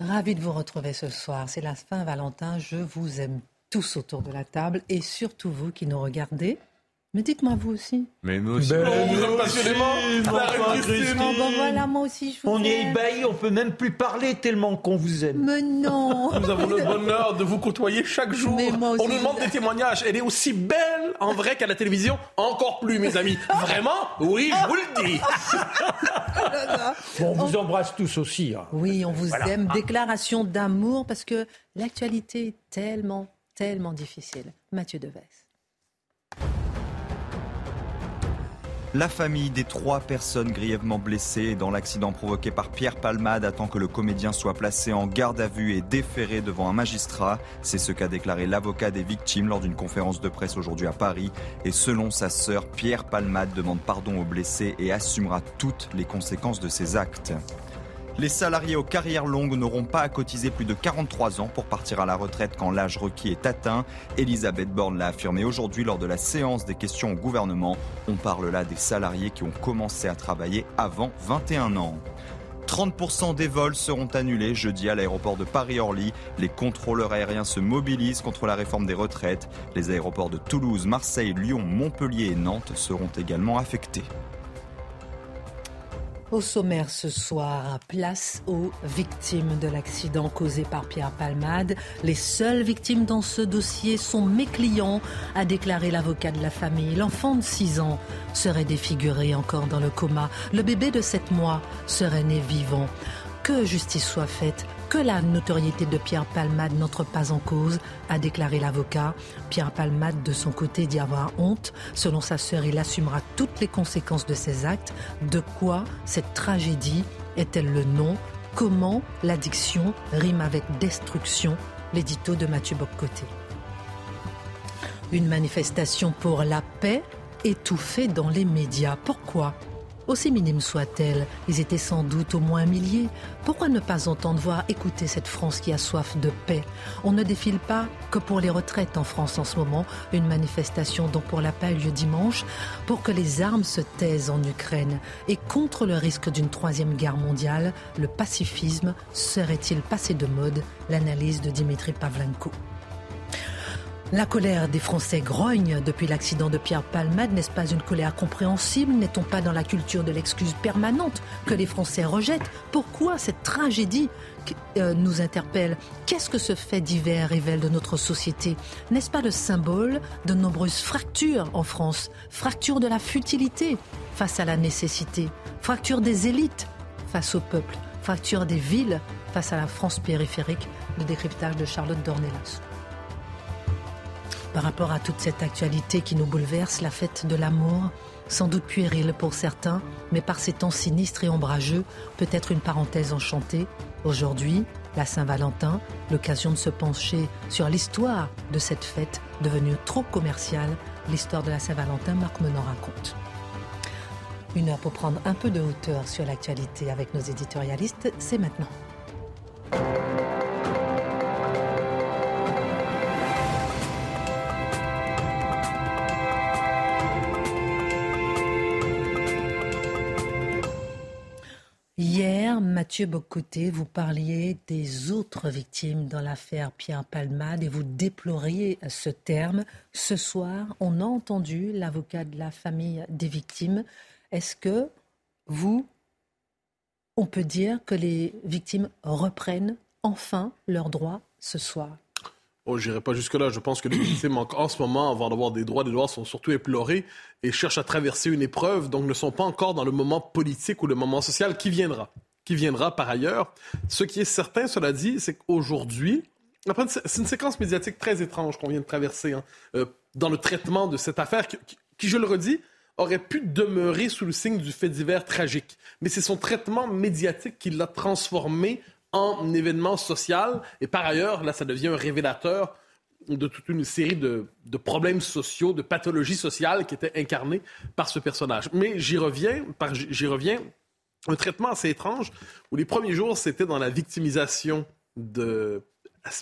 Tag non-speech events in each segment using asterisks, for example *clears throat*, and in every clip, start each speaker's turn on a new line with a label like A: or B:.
A: Ravi de vous retrouver ce soir. C'est la fin Valentin. Je vous aime tous autour de la table et surtout vous qui nous regardez. Mais dites-moi vous aussi.
B: Mais nous aussi.
C: Ben,
B: on
C: nous
B: vous aime passionnément.
A: Oh, ben voilà, moi aussi je vous
C: On est
A: aime.
C: ébahis, on peut même plus parler tellement qu'on vous aime.
A: Mais non.
B: Nous avons le bonheur de vous côtoyer chaque jour.
A: Mais moi aussi,
B: on nous demande des témoignages. Elle est aussi belle en vrai qu'à la télévision. Encore plus, mes amis. Vraiment Oui, je vous le dis. *laughs*
C: Bon, on vous embrasse tous aussi. hein.
A: Oui, on vous aime. Déclaration d'amour parce que l'actualité est tellement, tellement difficile. Mathieu Deves.
D: La famille des trois personnes grièvement blessées dans l'accident provoqué par Pierre Palmade attend que le comédien soit placé en garde à vue et déféré devant un magistrat. C'est ce qu'a déclaré l'avocat des victimes lors d'une conférence de presse aujourd'hui à Paris. Et selon sa sœur, Pierre Palmade demande pardon aux blessés et assumera toutes les conséquences de ses actes. Les salariés aux carrières longues n'auront pas à cotiser plus de 43 ans pour partir à la retraite quand l'âge requis est atteint. Elisabeth Borne l'a affirmé aujourd'hui lors de la séance des questions au gouvernement. On parle là des salariés qui ont commencé à travailler avant 21 ans. 30% des vols seront annulés jeudi à l'aéroport de Paris-Orly. Les contrôleurs aériens se mobilisent contre la réforme des retraites. Les aéroports de Toulouse, Marseille, Lyon, Montpellier et Nantes seront également affectés.
A: Au sommaire ce soir, place aux victimes de l'accident causé par Pierre Palmade. Les seules victimes dans ce dossier sont mes clients, a déclaré l'avocat de la famille. L'enfant de 6 ans serait défiguré encore dans le coma. Le bébé de 7 mois serait né vivant. Que justice soit faite, que la notoriété de Pierre Palmade n'entre pas en cause, a déclaré l'avocat. Pierre Palmade, de son côté, dit avoir honte. Selon sa sœur, il assumera toutes les conséquences de ses actes. De quoi cette tragédie est-elle le nom? Comment l'addiction rime avec destruction? L'édito de Mathieu Boccoté. Une manifestation pour la paix étouffée dans les médias. Pourquoi? Aussi minime soit-elle, ils étaient sans doute au moins un millier. Pourquoi ne pas entendre, voir, écouter cette France qui a soif de paix? On ne défile pas que pour les retraites en France en ce moment. Une manifestation donc pour la paix a eu lieu dimanche pour que les armes se taisent en Ukraine. Et contre le risque d'une troisième guerre mondiale, le pacifisme serait-il passé de mode? L'analyse de Dimitri Pavlenko. La colère des Français grogne depuis l'accident de Pierre Palmade. N'est-ce pas une colère compréhensible? N'est-on pas dans la culture de l'excuse permanente que les Français rejettent? Pourquoi cette tragédie euh, nous interpelle? Qu'est-ce que ce fait divers révèle de notre société? N'est-ce pas le symbole de nombreuses fractures en France? Fracture de la futilité face à la nécessité. Fracture des élites face au peuple. Fracture des villes face à la France périphérique. Le décryptage de Charlotte Dornelas par rapport à toute cette actualité qui nous bouleverse, la fête de l'amour, sans doute puérile pour certains, mais par ces temps sinistres et ombrageux, peut-être une parenthèse enchantée. Aujourd'hui, la Saint-Valentin, l'occasion de se pencher sur l'histoire de cette fête devenue trop commerciale. L'histoire de la Saint-Valentin, Marc Menon raconte. Une heure pour prendre un peu de hauteur sur l'actualité avec nos éditorialistes, c'est maintenant. Mathieu Bocoté, vous parliez des autres victimes dans l'affaire Pierre Palmade et vous déploriez ce terme. Ce soir, on a entendu l'avocat de la famille des victimes. Est-ce que vous, on peut dire que les victimes reprennent enfin leurs droits ce soir?
B: Oh, j'irai pas jusque-là. Je pense que les victimes, en, ce moment, avant d'avoir des droits, des droits sont surtout éplorés et cherchent à traverser une épreuve, donc ne sont pas encore dans le moment politique ou le moment social qui viendra. Qui viendra par ailleurs. Ce qui est certain, cela dit, c'est qu'aujourd'hui, c'est une séquence médiatique très étrange qu'on vient de traverser hein, euh, dans le traitement de cette affaire qui, je le redis, aurait pu demeurer sous le signe du fait divers tragique. Mais c'est son traitement médiatique qui l'a transformé en événement social. Et par ailleurs, là, ça devient un révélateur de toute une série de, problèmes sociaux, de pathologies sociales qui étaient incarnées par ce personnage. Mais j'y reviens, j'y reviens, un traitement assez étrange où les premiers jours, c'était dans la victimisation de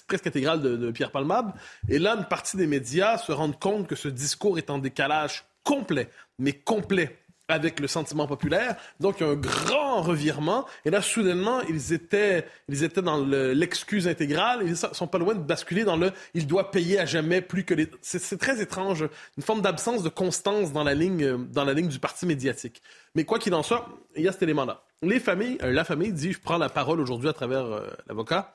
B: presque intégrale de, de, Pierre Palmade. Et là, une partie des médias se rendent compte que ce discours est en décalage complet, mais complet avec le sentiment populaire. Donc, un grand revirement. Et là, soudainement, ils étaient, ils étaient dans l'excuse intégrale. Ils sont pas loin de basculer dans le « il doit payer à jamais plus que les... » C'est très étrange. Une forme d'absence de constance dans la ligne, dans la ligne du parti médiatique. Mais quoi qu'il en soit, il y a cet élément-là. Les familles, euh, la famille dit, je prends la parole aujourd'hui à travers euh, l'avocat.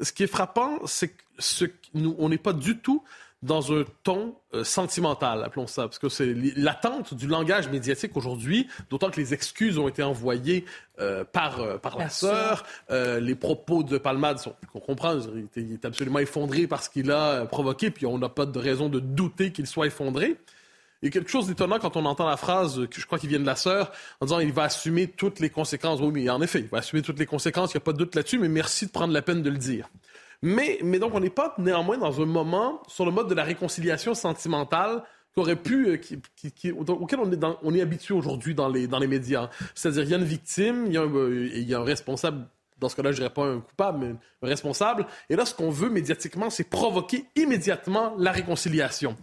B: Ce qui est frappant, c'est que ce, nous, on n'est pas du tout dans un ton euh, sentimental, appelons ça, parce que c'est l'attente du langage médiatique aujourd'hui, d'autant que les excuses ont été envoyées euh, par, euh, par la, sœur. les propos de Palmade sont, qu'on comprend, il est, absolument effondré par ce qu'il a provoqué, puis on n'a pas de raison de douter qu'il soit effondré. Il y a quelque chose d'étonnant quand on entend la phrase, que je crois qu'il vient de la sœur, en disant il va assumer toutes les conséquences. Oui, mais en effet, il va assumer toutes les conséquences, il n'y a pas de doute là-dessus, mais merci de prendre la peine de le dire. Mais, donc, on n'est pas néanmoins dans un moment sur le mode de la réconciliation sentimentale aurait pu, euh, auquel on est, habitué aujourd'hui dans les, médias. C'est-à-dire, il y a une victime, il y a un, euh, il y a un responsable dans ce cas-là, je dirais pas un coupable, mais un responsable. Et là, ce qu'on veut médiatiquement, c'est provoquer immédiatement la réconciliation.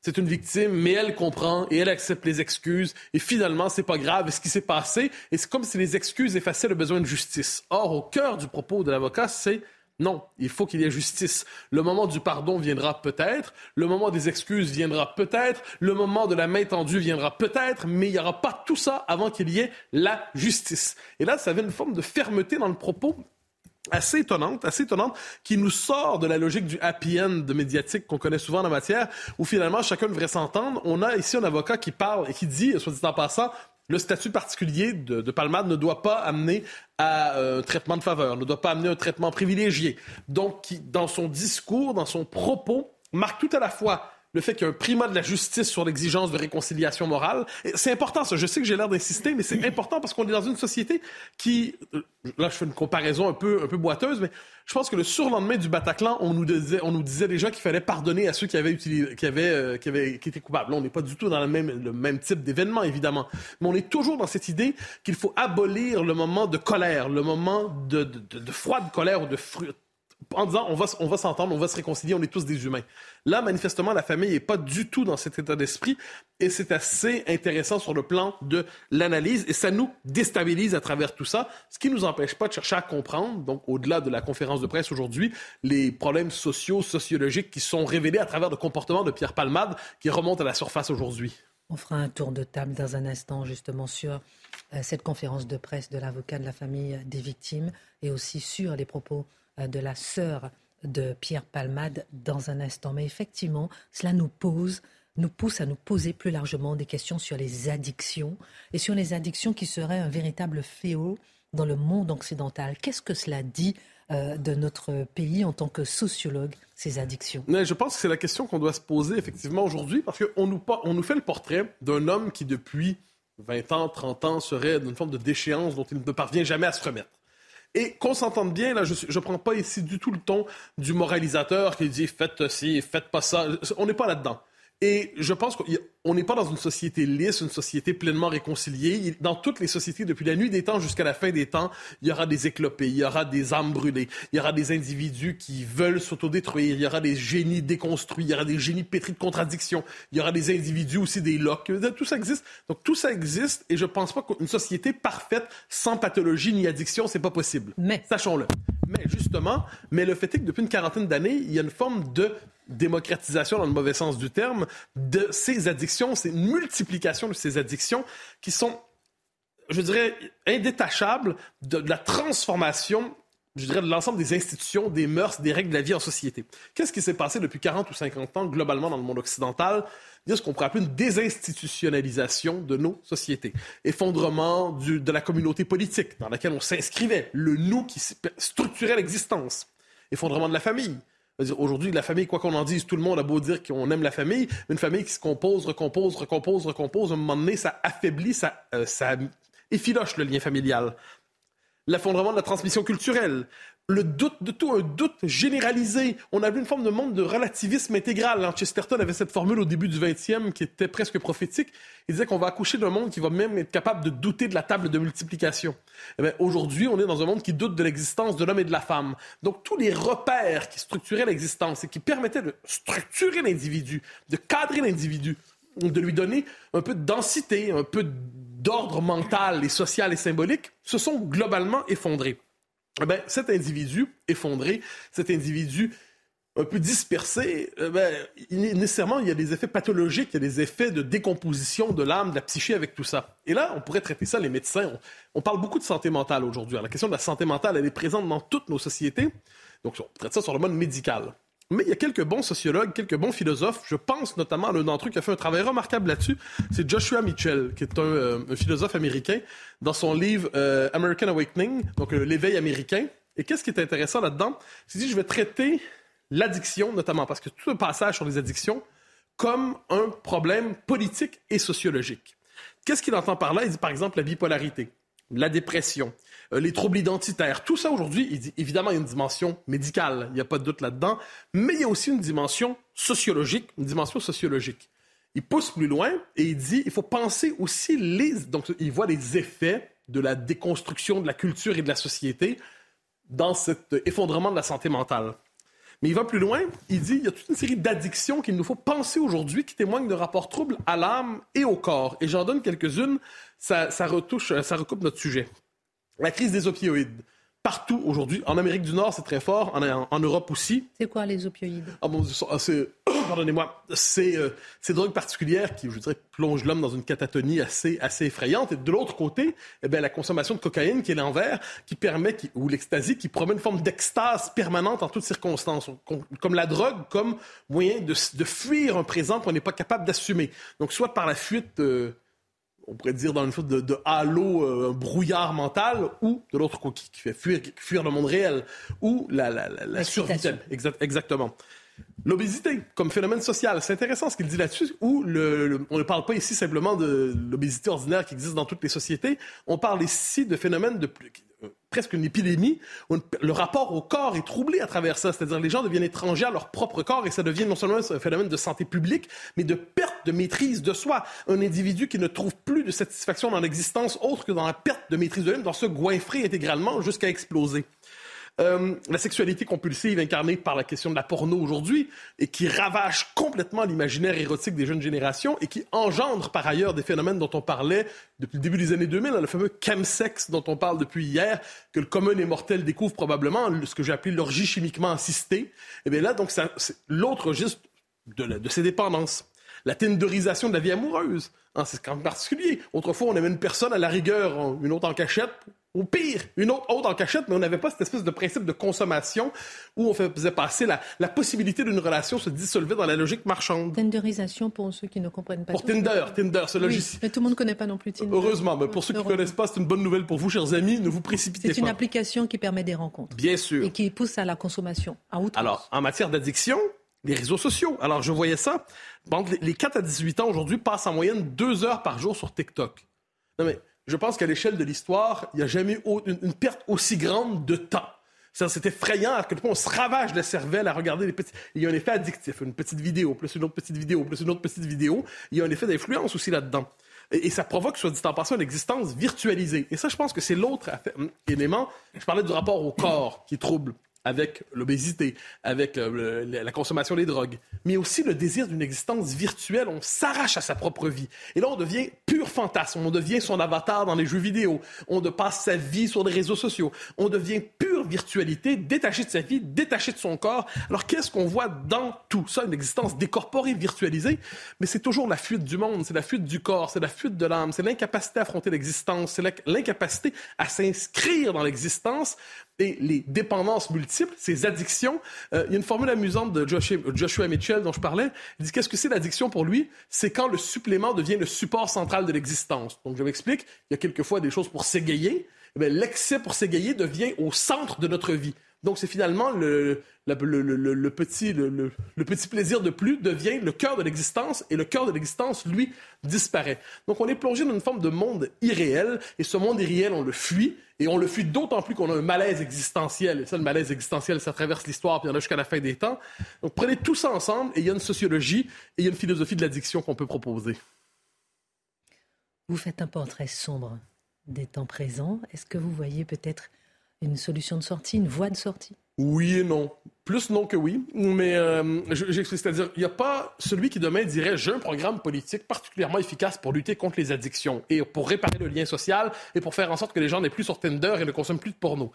B: C'est une victime, mais elle comprend et elle accepte les excuses. Et finalement, c'est pas grave ce qui s'est passé. Et c'est comme si les excuses effaçaient le besoin de justice. Or, au cœur du propos de l'avocat, c'est non, il faut qu'il y ait justice. Le moment du pardon viendra peut-être, le moment des excuses viendra peut-être, le moment de la main tendue viendra peut-être, mais il n'y aura pas tout ça avant qu'il y ait la justice. Et là, ça avait une forme de fermeté dans le propos assez étonnante, assez étonnante, qui nous sort de la logique du happy end médiatique qu'on connaît souvent en la matière, où finalement chacun devrait s'entendre. On a ici un avocat qui parle et qui dit, soit dit en passant, le statut particulier de, Palmade ne doit pas amener à euh, un traitement de faveur, ne doit pas amener un traitement privilégié. Donc, qui, dans son discours, dans son propos, marque tout à la fois le fait qu'il y a un primat de la justice sur l'exigence de réconciliation morale. C'est important, ça. Je sais que j'ai l'air d'insister, mais c'est important parce qu'on est dans une société qui, euh, là, je fais une comparaison un peu, un peu boiteuse, mais je pense que le surlendemain du Bataclan, on nous disait, on nous disait déjà qu'il fallait pardonner à ceux qui avaient utilisé, qui avaient, euh, qui avaient, qui étaient coupables. Là, on n'est pas du tout dans le même, le même type d'événement, évidemment. Mais on est toujours dans cette idée qu'il faut abolir le moment de colère, le moment de, de, de froide colère ou de en disant on va, on va s'entendre, on va se réconcilier, on est tous des humains. Là, manifestement, la famille n'est pas du tout dans cet état d'esprit et c'est assez intéressant sur le plan de l'analyse et ça nous déstabilise à travers tout ça, ce qui ne nous empêche pas de chercher à comprendre, donc au-delà de la conférence de presse aujourd'hui, les problèmes sociaux, sociologiques qui sont révélés à travers le comportement de Pierre Palmade qui remonte à la surface aujourd'hui.
A: On fera un tour de table dans un instant justement sur euh, cette conférence de presse de l'avocat de la famille des victimes et aussi sur les propos euh, de la sœur de Pierre Palmade dans un instant. Mais effectivement, cela nous pose, nous pousse à nous poser plus largement des questions sur les addictions et sur les addictions qui seraient un véritable fléau dans le monde occidental. Qu'est-ce que cela dit euh, de notre pays en tant que sociologue, ces addictions?
B: Mais Je pense que c'est la question qu'on doit se poser effectivement aujourd'hui parce qu'on nous, nous fait le portrait d'un homme qui depuis 20 ans, 30 ans serait d'une forme de déchéance dont il ne parvient jamais à se remettre. Et qu'on s'entende bien, là, je ne prends pas ici du tout le ton du moralisateur qui dit faites ci, faites pas ça. On n'est pas là-dedans. Et je pense qu'on n'est pas dans une société lisse, une société pleinement réconciliée. Dans toutes les sociétés, depuis la nuit des temps jusqu'à la fin des temps, il y aura des éclopés, il y aura des âmes brûlées, il y aura des individus qui veulent s'autodétruire, il y aura des génies déconstruits, il y aura des génies pétris de contradictions, il y aura des individus aussi, des locs. Tout ça existe. Donc tout ça existe et je pense pas qu'une société parfaite, sans pathologie ni addiction, c'est pas possible.
A: Mais.
B: Sachons-le. Mais justement, mais le fait est que depuis une quarantaine d'années, il y a une forme de démocratisation dans le mauvais sens du terme de ces addictions, c'est une multiplication de ces addictions qui sont, je dirais, indétachables de, la transformation je dirais, de l'ensemble des institutions, des mœurs, des règles de la vie en société. Qu'est-ce qui s'est passé depuis 40 ou 50 ans globalement dans le monde occidental? Il y a ce qu'on pourrait appeler une désinstitutionnalisation de nos sociétés. Effondrement de la communauté politique dans laquelle on s'inscrivait, le nous qui structurait l'existence. Effondrement de la famille, Aujourd'hui, la famille, quoi qu'on en dise, tout le monde a beau dire qu'on aime la famille, mais une famille qui se compose, recompose, recompose, recompose, à un moment donné, ça affaiblit, ça, euh, effiloche le lien familial. L'effondrement de la transmission culturelle, le doute de tout, un doute généralisé. On a vu une forme de monde de relativisme intégral. Chesterton avait cette formule au début du 20e qui était presque prophétique. Il disait qu'on va accoucher d'un monde qui va même être capable de douter de la table de multiplication. Eh aujourd'hui, on est dans un monde qui doute de l'existence de l'homme et de la femme. Donc, tous les repères qui structuraient l'existence et qui permettaient de structurer l'individu, de cadrer l'individu, de lui donner un peu de densité, un peu d'ordre mental et social et symbolique, se sont globalement effondrés. Eh ben, cet individu effondré, cet individu un peu dispersé, eh ben, nécessairement, il y a des effets pathologiques, il y a des effets de décomposition de l'âme, de la psyché avec tout ça. Et là, on pourrait traiter ça, les médecins. On, parle beaucoup de santé mentale aujourd'hui. La question de la santé mentale, elle est présente dans toutes nos sociétés. Donc, on traite ça sur le mode médical. Mais il y a quelques bons sociologues, quelques bons philosophes. Je pense notamment à l'un d'entre eux qui a fait un travail remarquable là-dessus. C'est Joshua Mitchell, qui est un, euh, philosophe américain, dans son livre euh, American Awakening, donc euh, l'éveil américain. Et qu'est-ce qui est intéressant là-dedans? C'est dit, je vais traiter l'addiction, notamment, parce que tout un passage sur les addictions, comme un problème politique et sociologique. Qu'est-ce qu'il entend par là? Il dit, par exemple, la bipolarité, la dépression, les troubles identitaires. Tout ça aujourd'hui, évidemment, il y a une dimension médicale, il n'y a pas de doute là-dedans, mais il y a aussi une dimension sociologique, une dimension sociologique. Il pousse plus loin et il dit il faut penser aussi les. Donc, il voit les effets de la déconstruction de la culture et de la société dans cet effondrement de la santé mentale. Mais il va plus loin, il dit il y a toute une série d'addictions qu'il nous faut penser aujourd'hui qui témoignent de rapports troubles à l'âme et au corps. Et j'en donne quelques-unes, ça, retouche, ça recoupe notre sujet. La crise des opioïdes. Partout aujourd'hui. En Amérique du Nord, c'est très fort. En, Europe aussi.
A: C'est quoi les opioïdes?
B: Ah bon, ah, c'est, *coughs* pardonnez-moi, c'est euh, ces drogues particulières qui, je dirais, plongent l'homme dans une catatonie assez, assez effrayante. Et de l'autre côté, eh bien, la consommation de cocaïne qui est l'envers, qui permet, ou l'ecstasy, qui promet une forme d'extase permanente en toutes circonstances, comme la drogue, comme moyen de, de fuir un présent qu'on n'est pas capable d'assumer. Donc, soit par la fuite euh, on pourrait dire dans une sorte de, halo, euh, un brouillard mental, ou de l'autre côté qui fait fuir, fuir, le monde réel, ou la, la, la, survie. exactement. L'obésité comme phénomène social, c'est intéressant ce qu'il dit là-dessus, où le, on ne parle pas ici simplement de l'obésité ordinaire qui existe dans toutes les sociétés, on parle ici de phénomènes de, presque une épidémie, où le rapport au corps est troublé à travers ça. C'est-à-dire les gens deviennent étrangers à leur propre corps et ça devient non seulement un phénomène de santé publique, mais de perte de maîtrise de soi. Un individu qui ne trouve plus de satisfaction dans l'existence autre que dans la perte de maîtrise de lui, dans se goinfrer intégralement jusqu'à exploser. Euh, la sexualité compulsive incarnée par la question de la porno aujourd'hui et qui ravage complètement l'imaginaire érotique des jeunes générations et qui engendre par ailleurs des phénomènes dont on parlait depuis le début des années 2000, le fameux chemsex dont on parle depuis hier, que le commun des mortels découvre probablement, ce que j'ai appelé l'orgie chimiquement assistée. Et eh bien là, donc, c'est l'autre registre de ces dépendances la tinderisation de la vie amoureuse. Hein, c'est quand même particulier. Autrefois, on avait une personne à la rigueur, une autre en cachette, ou pire, une autre, autre en cachette, mais on n'avait pas cette espèce de principe de consommation où on faisait passer la, la possibilité d'une relation se dissolver dans la logique marchande.
A: Tinderisation pour ceux qui ne comprennent pas.
B: Pour Tinder, Tinder, ce logiciel.
A: mais tout le monde ne connaît pas non plus Tinder.
B: Heureusement, mais pour ceux qui ne connaissent pas, c'est une bonne nouvelle pour vous, chers amis. Ne vous précipitez pas.
A: C'est une application qui permet des rencontres.
B: Bien sûr.
A: Et qui pousse à la consommation. À
B: Alors, en matière d'addiction, les réseaux sociaux. Alors, je voyais ça. les 4 à 18 ans aujourd'hui passent en moyenne deux heures par jour sur TikTok. Non, mais je pense qu'à l'échelle de l'histoire, il n'y a jamais eu une, perte aussi grande de temps. C'est effrayant à quel point on se ravage la cervelle à regarder les petits. Il y a un effet addictif, une petite vidéo, plus une autre petite vidéo, plus une autre petite vidéo. Il y a un effet d'influence aussi là-dedans. Et, ça provoque, soit dit en passant, une existence virtualisée. Et ça, je pense que c'est l'autre élément. Je parlais du rapport au corps qui trouble avec l'obésité, avec euh, la consommation des drogues, mais aussi le désir d'une existence virtuelle. On s'arrache à sa propre vie. Et là, on devient pur fantasme. On devient son avatar dans les jeux vidéo. On passe sa vie sur les réseaux sociaux. On devient pure virtualité, détaché de sa vie, détaché de son corps. Alors, qu'est-ce qu'on voit dans tout ça? Une existence décorporée, virtualisée, mais c'est toujours la fuite du monde, c'est la fuite du corps, c'est la fuite de l'âme, c'est l'incapacité à affronter l'existence, c'est l'incapacité à s'inscrire dans l'existence et les dépendances multiples, ces addictions. Euh, il y a une formule amusante de Joshua, Mitchell dont je parlais. Il dit qu'est-ce que c'est l'addiction pour lui? C'est quand le supplément devient le support central de l'existence. Donc je m'explique. Il y a quelquefois des choses pour s'égayer. Eh l'excès pour s'égayer devient au centre de notre vie. Donc, c'est finalement le, le, petit, le, petit plaisir de plus devient le cœur de l'existence et le cœur de l'existence, lui, disparaît. Donc, on est plongé dans une forme de monde irréel et ce monde irréel, on le fuit et on le fuit d'autant plus qu'on a un malaise existentiel. Et ça, le malaise existentiel, ça traverse l'histoire puis il y en a jusqu'à la fin des temps. Donc, prenez tout ça ensemble et il y a une sociologie et il y a une philosophie de l'addiction qu'on peut proposer.
A: Vous faites un portrait sombre des temps présents. Est-ce que vous voyez peut-être une solution de sortie, une voie de sortie?
B: Oui et non. Plus non que oui. Mais euh, c'est-à-dire, il n'y a pas celui qui demain dirait j'ai un programme politique particulièrement efficace pour lutter contre les addictions et pour réparer le lien social et pour faire en sorte que les gens n'aient plus sur Tinder et ne consomment plus de porno.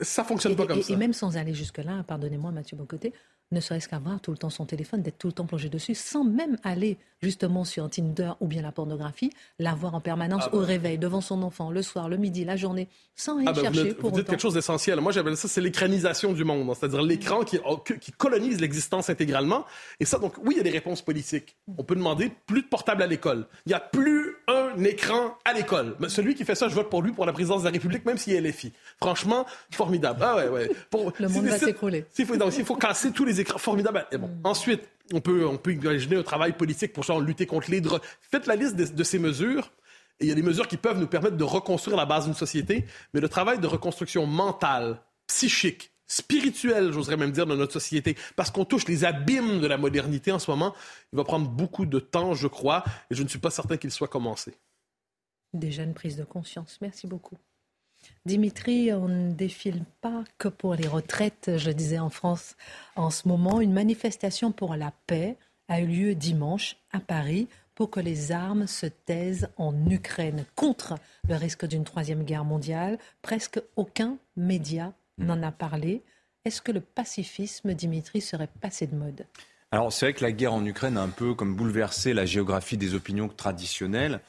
B: Ça fonctionne pas comme ça.
A: Et même sans aller jusque-là, pardonnez-moi Mathieu Bocoté, ne serait-ce qu'avoir tout le temps son téléphone, d'être tout le temps plongé dessus, sans même aller justement sur Tinder ou bien la pornographie, l'avoir en permanence ah au bah. réveil, devant son enfant, le soir, le midi, la journée, sans rien ah bah, chercher.
B: Vous, vous dites quelque chose d'essentiel. Moi, j'appelle ça, c'est l'écranisation du monde, c'est-à-dire l'écran qui, oh, qui, colonise l'existence intégralement. Et ça, donc, oui, il y a des réponses politiques. On peut demander plus de portables à l'école. Il n'y a plus un écran à l'école. Celui qui fait ça, je vote pour lui pour la présidence de la République, même s'il est LFI. Franchement, formidable. Ah ouais, ouais.
A: Pour, le monde va s'écrouler.
B: Il faut, faut casser tous les écrans formidables. Et bon, mm. Ensuite, on peut, on peut imaginer un travail politique pour lutter contre les drogues. Faites la liste de, ces mesures. Et il y a des mesures qui peuvent nous permettre de reconstruire la base d'une société, mais le travail de reconstruction mentale, psychique, spirituelle, j'oserais même dire, de notre société, parce qu'on touche les abîmes de la modernité en ce moment, il va prendre beaucoup de temps, je crois, et je ne suis pas certain qu'il soit commencé.
A: Déjà une prise de conscience. Merci beaucoup. Dimitri, on ne défile pas que pour les retraites, je disais en France en ce moment. Une manifestation pour la paix a eu lieu dimanche à Paris pour que les armes se taisent en Ukraine contre le risque d'une troisième guerre mondiale. Presque aucun média n'en a parlé. Est-ce que le pacifisme, Dimitri, serait passé de mode?
E: Alors c'est vrai que la guerre en Ukraine a un peu comme bouleversé la géographie des opinions traditionnelles.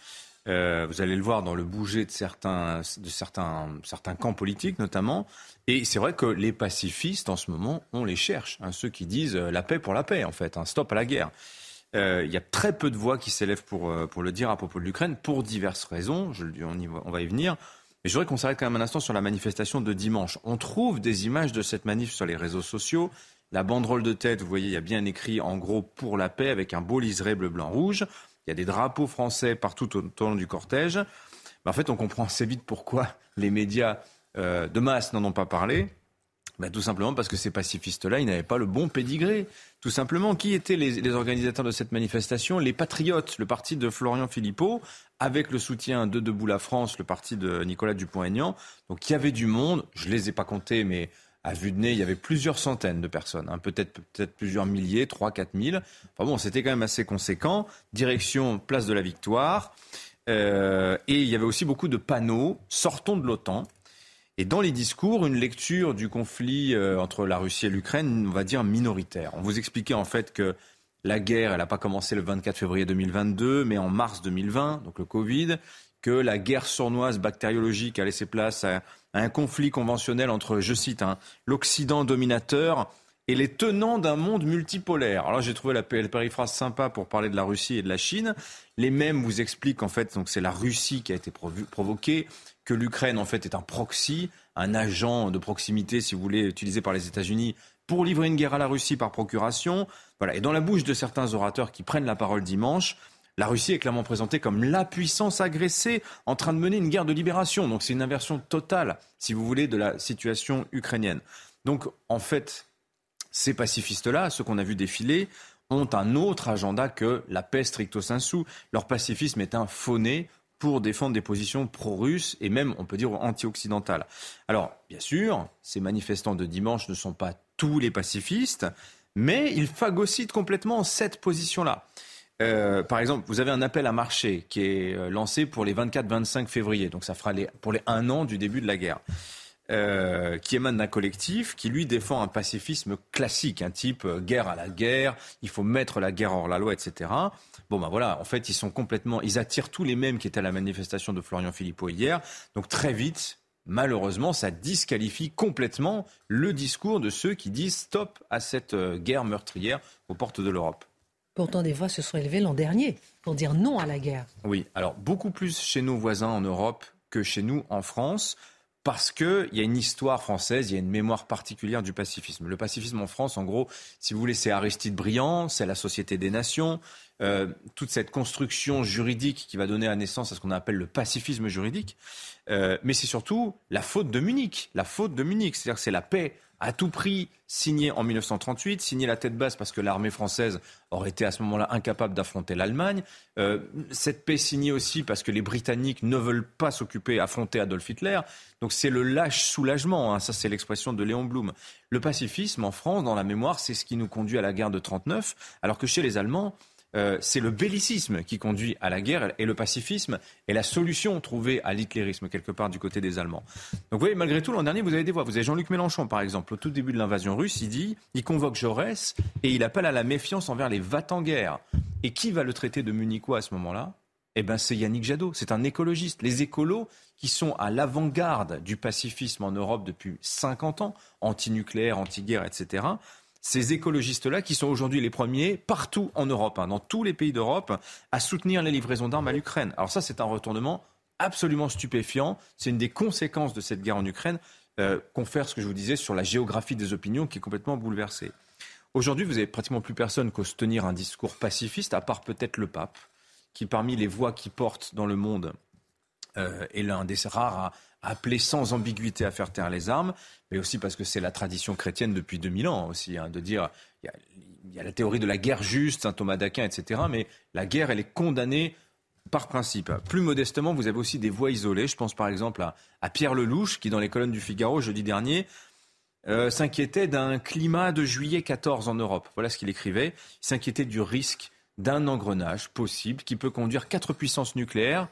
E: Euh, vous allez le voir dans le bouger de certains, de certains, certains camps politiques notamment. Et c'est vrai que les pacifistes en ce moment, on les cherche. Hein, ceux qui disent euh, la paix pour la paix en fait, un stop à la guerre. Euh, il y a très peu de voix qui s'élèvent pour, pour le dire à propos de l'Ukraine pour diverses raisons. Je, on, y on va y venir. Mais je voudrais qu'on s'arrête quand même un instant sur la manifestation de dimanche. On trouve des images de cette manif sur les réseaux sociaux. La banderole de tête, vous voyez, il y a bien écrit en gros pour la paix avec un beau liseré bleu, blanc, rouge. Il y a des drapeaux français partout au, long du cortège. en fait, on comprend assez vite pourquoi les médias euh, de masse n'en ont pas parlé. Ben, tout simplement parce que ces pacifistes-là, ils n'avaient pas le bon pédigré. Tout simplement, qui étaient les, organisateurs de cette manifestation? Les Patriotes, le parti de Florian Philippot, avec le soutien de Debout la France, le parti de Nicolas Dupont-Aignan. Donc il y avait du monde, je ne les ai pas comptés, mais à vue de nez, il y avait plusieurs centaines de personnes, hein, peut-être peut plusieurs milliers, 3 4 000. Enfin bon, c'était quand même assez conséquent. Direction Place de la Victoire. Euh, et il y avait aussi beaucoup de panneaux sortons de l'OTAN. Et dans les discours, une lecture du conflit euh, entre la Russie et l'Ukraine, on va dire minoritaire. On vous expliquait en fait que la guerre, elle n'a pas commencé le 24 février 2022, mais en mars 2020, donc le Covid, que la guerre sournoise bactériologique a laissé place à un conflit conventionnel entre, je cite, hein, l'Occident dominateur et les tenants d'un monde multipolaire. Alors j'ai trouvé la, périphrase sympa pour parler de la Russie et de la Chine. Les mêmes vous expliquent en fait donc c'est la Russie qui a été provoquée, que l'Ukraine en fait est un proxy, un agent de proximité si vous voulez utilisé par les États-Unis pour livrer une guerre à la Russie par procuration. Voilà. Et dans la bouche de certains orateurs qui prennent la parole dimanche, la Russie est clairement présentée comme la puissance agressée en train de mener une guerre de libération. Donc c'est une inversion totale, si vous voulez, de la situation ukrainienne. Donc en fait, ces pacifistes-là, ceux qu'on a vu défiler, ont un autre agenda que la paix stricto sensu. Leur pacifisme est un fauné pour défendre des positions pro-russes et même, on peut dire, anti-occidentales. Alors, bien sûr, ces manifestants de dimanche ne sont pas tous les pacifistes, mais ils phagocytent complètement cette position-là. Euh, par exemple, vous avez un appel à marché qui est euh, lancé pour les 24-25 février, donc ça fera pour les un an du début de la guerre, euh, qui émane d'un collectif qui lui défend un pacifisme classique, un type guerre à la guerre, il faut mettre la guerre hors la loi, etc. Bon ben voilà, en fait ils sont complètement, ils attirent tous les mêmes qui étaient à la manifestation de Florian Philippot hier, donc très vite. Malheureusement, ça disqualifie complètement le discours de ceux qui disent stop à cette guerre meurtrière aux portes de l'Europe.
A: Pourtant, des voix se sont élevées l'an dernier pour dire non à la guerre.
E: Oui, alors beaucoup plus chez nos voisins en Europe que chez nous en France. parce qu'il y a une histoire française, il y a une mémoire particulière du pacifisme. Le pacifisme en France, en gros, si vous voulez, c'est Aristide Briand, c'est la Société des Nations, euh, toute cette construction juridique qui va donner naissance à ce qu'on appelle le pacifisme juridique. Euh, mais c'est surtout la faute de Munich, la faute de Munich, c'est-à-dire que c'est la paix à tout prix signé en 1938, signé la tête basse parce que l'armée française aurait été à ce moment-là incapable d'affronter l'Allemagne. Euh, cette paix signée aussi parce que les Britanniques ne veulent pas s'occuper, affronter Adolf Hitler. Donc c'est le lâche soulagement, hein. ça c'est l'expression de Léon Blum. Le pacifisme en France, dans la mémoire, c'est ce qui nous conduit à la guerre de 39, alors que chez les Allemands, euh, c'est le bellicisme qui conduit à la guerre et le pacifisme est la solution trouvée à l'hitlérisme quelque part du côté des Allemands. Donc vous voyez, malgré tout, l'an dernier, vous avez des voix. Vous avez Jean-Luc Mélenchon, par exemple, au tout début de l'invasion russe, il dit, il convoque Jaurès et il appelle à la méfiance envers les va-t-en-guerre. Et qui va le traiter de munichois à ce moment-là? Eh ben, c'est Yannick Jadot, c'est un écologiste. Les écolos qui sont à l'avant-garde du pacifisme en Europe depuis 50 ans, anti-nucléaire, anti-guerre, etc., ces écologistes-là qui sont aujourd'hui les premiers partout en Europe, hein, dans tous les pays d'Europe, à soutenir les livraisons d'armes à l'Ukraine. Alors ça, c'est un retournement absolument stupéfiant. C'est une des conséquences de cette guerre en Ukraine, euh, confère ce que je vous disais sur la géographie des opinions qui est complètement bouleversée. Aujourd'hui, vous n'avez pratiquement plus personne qui ose tenir un discours pacifiste, à part peut-être le pape, qui parmi les voix qui portent dans le monde euh, est l'un des rares à appeler sans ambiguïté à faire taire les armes, mais aussi parce que c'est la tradition chrétienne depuis 2000 ans aussi, hein, de dire il y, a, la théorie de la guerre juste, saint Thomas d'Aquin, etc. Mais la guerre, elle est condamnée par principe. Plus modestement, vous avez aussi des voix isolées. Je pense par exemple à, Pierre Lelouch, qui dans les colonnes du Figaro jeudi dernier euh, s'inquiétait d'un climat de juillet 14 en Europe. Voilà ce qu'il écrivait. Il s'inquiétait du risque d'un engrenage possible qui peut conduire quatre puissances nucléaires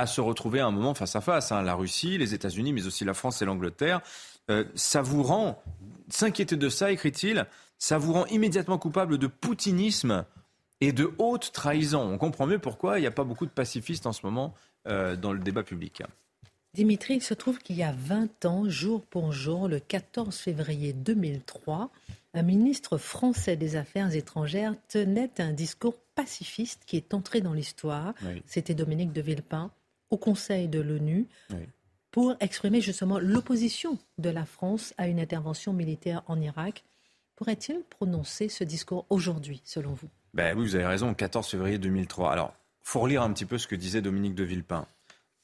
E: à se retrouver à un moment face à face. Hein. La Russie, les États-Unis, mais aussi la France et l'Angleterre. Euh, ça vous rend, s'inquiéter de ça, écrit-il, ça vous rend immédiatement coupable de poutinisme et de haute trahison. On comprend mieux pourquoi il n'y a pas beaucoup de pacifistes en ce moment euh, dans le débat public.
A: Dimitri, il se trouve qu'il y a 20 ans, jour pour jour, le 14 février 2003, un ministre français des Affaires étrangères tenait un discours pacifiste qui est entré dans l'histoire. C'était Dominique de Villepin au Conseil de l'ONU pour exprimer justement l'opposition de la France à une intervention militaire en Irak. Pourrait-il prononcer ce discours aujourd'hui, selon vous?
E: Ben Oui, vous avez raison, 14 février 2003. Alors, faut relire un petit peu ce que disait Dominique de Villepin.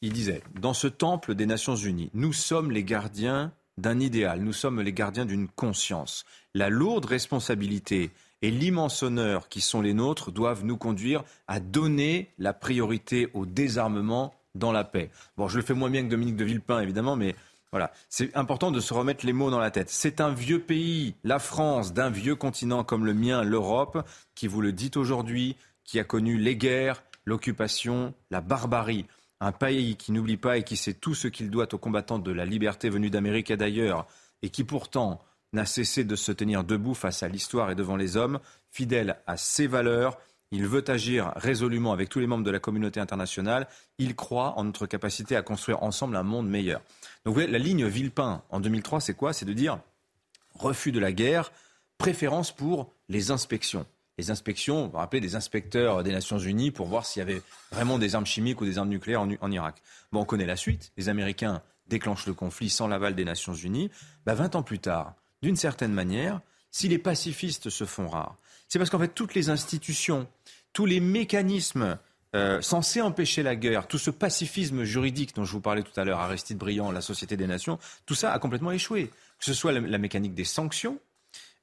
E: Il disait, dans ce temple des Nations Unies, nous sommes les gardiens d'un idéal, nous sommes les gardiens d'une conscience. La lourde responsabilité et l'immense honneur qui sont les nôtres doivent nous conduire à donner la priorité au désarmement dans la paix. Bon, je le fais moins bien que Dominique de Villepin, évidemment, mais voilà. C'est important de se remettre les mots dans la tête. C'est un vieux pays, la France, d'un vieux continent comme le mien, l'Europe, qui vous le dit aujourd'hui, qui a connu les guerres, l'occupation, la barbarie. Un pays qui n'oublie pas et qui sait tout ce qu'il doit aux combattants de la liberté venus d'Amérique et d'ailleurs, et qui pourtant n'a cessé de se tenir debout face à l'histoire et devant les hommes, fidèle à ses valeurs, il veut agir résolument avec tous les membres de la communauté internationale. Il croit en notre capacité à construire ensemble un monde meilleur. Donc vous voyez, la ligne Villepin en 2003, c'est quoi? C'est de dire refus de la guerre, préférence pour les inspections. Les inspections, vous vous rappelez, des inspecteurs des Nations Unies pour voir s'il y avait vraiment des armes chimiques ou des armes nucléaires en, Irak. Bon, on connaît la suite. Les Américains déclenchent le conflit sans l'aval des Nations Unies. Bah, 20 ans plus tard, d'une certaine manière, si les pacifistes se font rares, c'est parce qu'en fait, toutes les institutions, tous les mécanismes euh, censés empêcher la guerre, tout ce pacifisme juridique dont je vous parlais tout à l'heure, Aristide Briand, la Société des Nations, tout ça a complètement échoué. Que ce soit la, mécanique des sanctions,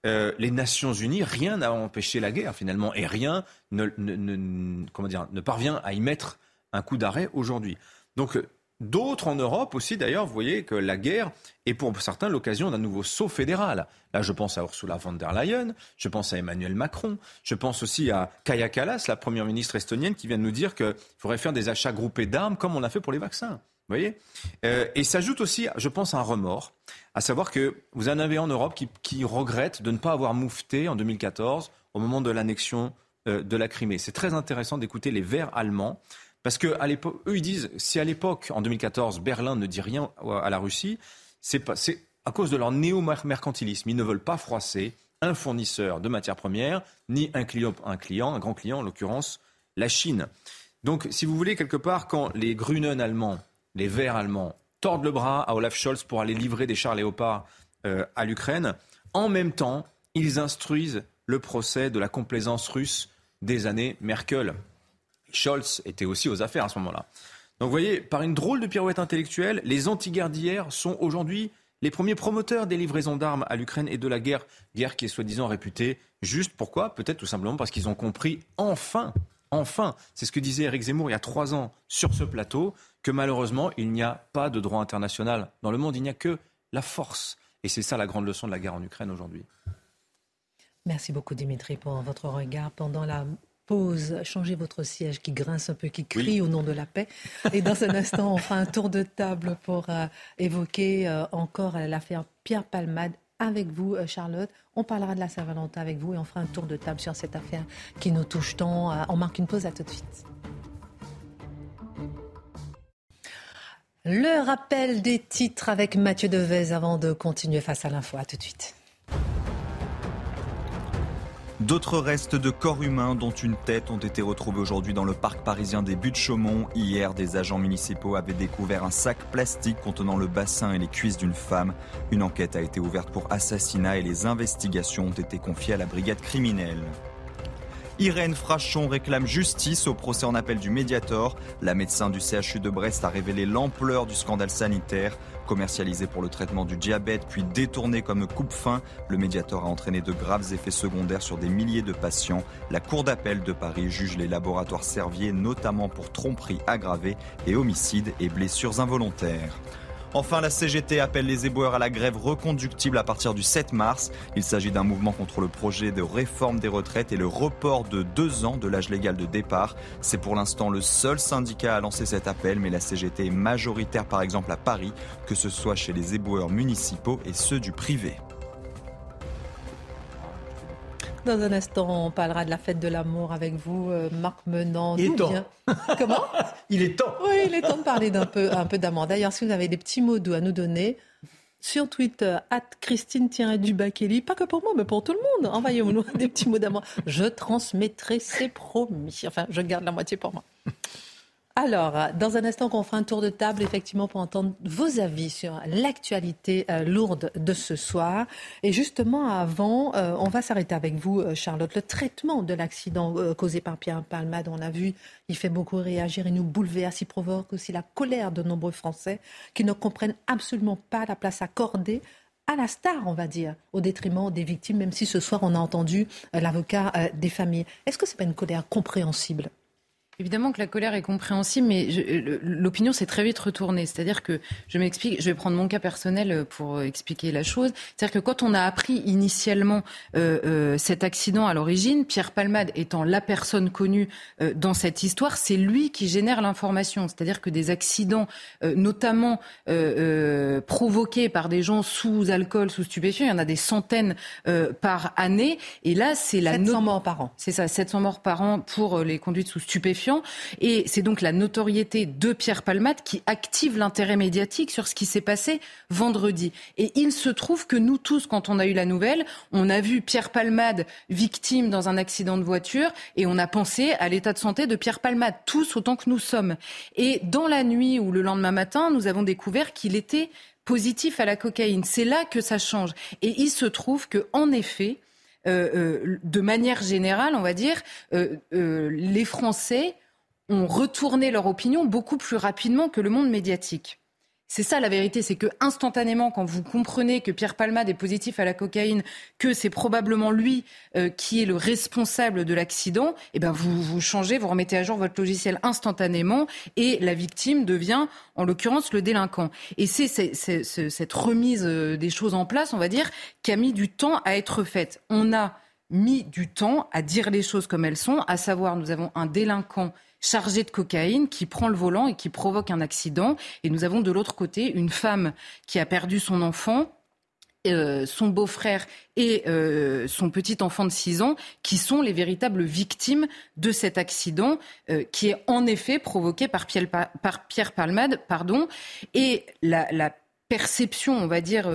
E: euh, les Nations Unies, rien n'a empêché la guerre finalement, et rien ne, ne parvient à y mettre un coup d'arrêt aujourd'hui. Donc D'autres en Europe aussi, d'ailleurs, vous voyez que la guerre est pour certains l'occasion d'un nouveau saut fédéral. Là, je pense à Ursula von der Leyen, je pense à Emmanuel Macron, je pense aussi à Kaya Kallas, la première ministre estonienne, qui vient de nous dire qu'il faudrait faire des achats groupés d'armes comme on a fait pour les vaccins. Vous voyez euh, Et s'ajoute aussi, je pense, un remords, à savoir que vous en avez en Europe qui, qui regrettent de ne pas avoir moufté en 2014 au moment de l'annexion euh, de la Crimée. C'est très intéressant d'écouter les Verts allemands parce que à l'époque, eux, ils disent, si à l'époque, en 2014, Berlin ne dit rien à la Russie, c'est à cause de leur néo-mercantilisme. Ils ne veulent pas froisser un fournisseur de matières premières, ni un client, un grand client, en l'occurrence la Chine. Donc, si vous voulez, quelque part, quand les Grünen allemands, les Verts allemands, tordent le bras à Olaf Scholz pour aller livrer des chars léopards euh, à l'Ukraine. En même temps, ils instruisent le procès de la complaisance russe des années Merkel. Scholz était aussi aux affaires à ce moment-là. Donc vous voyez, par une drôle de pirouette intellectuelle, les anti-guerres d'hier sont aujourd'hui les premiers promoteurs des livraisons d'armes à l'Ukraine et de la guerre, guerre qui est soi-disant réputée juste. Pourquoi? Peut-être tout simplement parce qu'ils ont compris enfin, enfin, c'est ce que disait Eric Zemmour il y a trois ans sur ce plateau, que malheureusement, il n'y a pas de droit international dans le monde, il n'y a que la force. Et c'est ça la grande leçon de la guerre en Ukraine aujourd'hui.
A: Merci beaucoup Dimitri pour votre regard pendant la pause. Changez votre siège qui grince un peu, qui crie au nom de la paix. Et dans un instant, on fera un tour de table pour euh, évoquer euh, encore l'affaire Pierre Palmade avec vous, euh, Charlotte. On parlera de la Saint-Valentin avec vous et on fera un tour de table sur cette affaire qui nous touche tant. on marque une pause, à tout de suite. Le rappel des titres avec Mathieu Devez avant de continuer face à l'info. À tout de suite.
D: D'autres restes de corps humains, dont une tête, ont été retrouvés aujourd'hui dans le parc parisien des Buttes-Chaumont. Hier, des agents municipaux avaient découvert un sac plastique contenant le bassin et les cuisses d'une femme. Une enquête a été ouverte pour assassinat et les investigations ont été confiées à la brigade criminelle. Irène Frachon réclame justice au procès en appel du Mediator. La médecin du CHU de Brest a révélé l'ampleur du scandale sanitaire. Commercialisé pour le traitement du diabète puis détourné comme coupe-fin, le Mediator a entraîné de graves effets secondaires sur des milliers de patients. La Cour d'appel de Paris juge les laboratoires Servier notamment pour tromperie aggravée et homicide et blessures involontaires. Enfin, la CGT appelle les éboueurs à la grève reconductible à partir du 7 mars. Il s'agit d'un mouvement contre le projet de réforme des retraites et le report de deux ans de l'âge légal de départ. C'est pour l'instant le seul syndicat à lancer cet appel, mais la CGT est majoritaire par exemple à Paris, que ce soit chez les éboueurs municipaux et ceux du privé.
A: Dans un instant, on parlera de la fête de l'amour avec vous, euh, Marc Menant.
C: Il est temps. *laughs*
A: Comment
C: Il est temps.
A: Oui, il est temps de parler d'un peu, un peu d'amour. D'ailleurs, si vous avez des petits mots doux à nous donner, sur Twitter, at Christine-Dubakeli, pas que pour moi, mais pour tout le monde. Envoyez-nous *laughs* des petits mots d'amour. Je transmettrai, c'est promis. Enfin, je garde la moitié pour moi. Alors, dans un instant, on fera un tour de table, effectivement, pour entendre vos avis sur l'actualité euh, lourde de ce soir. Et justement, avant, euh, on va s'arrêter avec vous, euh, Charlotte. Le traitement de l'accident causé par Pierre Palmade, on a vu, il fait beaucoup réagir, il nous bouleverse, il provoque aussi la colère de nombreux Français qui ne comprennent absolument pas la place accordée à la star, on va dire, au détriment des victimes, même si ce soir, on a entendu l'avocat des familles. Est-ce que ce n'est pas une colère compréhensible?
F: Évidemment que la colère est compréhensible, mais l'opinion s'est très vite retournée. C'est-à-dire que, je m'explique, je vais prendre mon cas personnel euh, pour euh, expliquer la chose. C'est-à-dire que quand on a appris initialement euh, euh, cet accident à l'origine, Pierre Palmade étant la personne connue euh, dans cette histoire, c'est lui qui génère l'information. C'est-à-dire que des accidents, euh, notamment provoqués par des gens sous alcool, sous stupéfiants, il y en a des centaines par année. Et là, c'est la...
A: 700 morts par an.
F: C'est ça, 700 morts par an pour les conduites sous stupéfiants. Et c'est donc la notoriété de Pierre Palmade qui active l'intérêt médiatique sur ce qui s'est passé vendredi. Et il se trouve que nous tous, quand on a eu la nouvelle, on a vu Pierre Palmade victime dans un accident de voiture et on a pensé à l'état de santé de Pierre Palmade, tous autant que nous sommes. Et dans la nuit ou le lendemain matin, nous avons découvert qu'il était positif à la cocaïne. C'est là que ça change. Et il se trouve que, en effet, de manière générale, on va dire, euh, les Français ont retourné leur opinion beaucoup plus rapidement que le monde médiatique. C'est ça la vérité, c'est que instantanément, quand vous comprenez que Pierre Palmade est positif à la cocaïne, que c'est probablement lui euh, qui est le responsable de l'accident, eh ben vous vous changez, vous remettez à jour votre logiciel instantanément et la victime devient, en l'occurrence, le délinquant. Et c'est cette remise euh, des choses en place, on va dire, qui a mis du temps à être faite. On a mis du temps à dire les choses comme elles sont, à savoir, nous avons un délinquant chargé de cocaïne qui prend le volant et qui provoque un accident. Et nous avons de l'autre côté une femme qui a perdu son enfant. Euh, son beau-frère et euh, son petit enfant de 6 ans, qui sont les véritables victimes de cet accident, euh, qui est en effet provoqué par Pierre, Palmade. Pardon, et la perception, on va dire,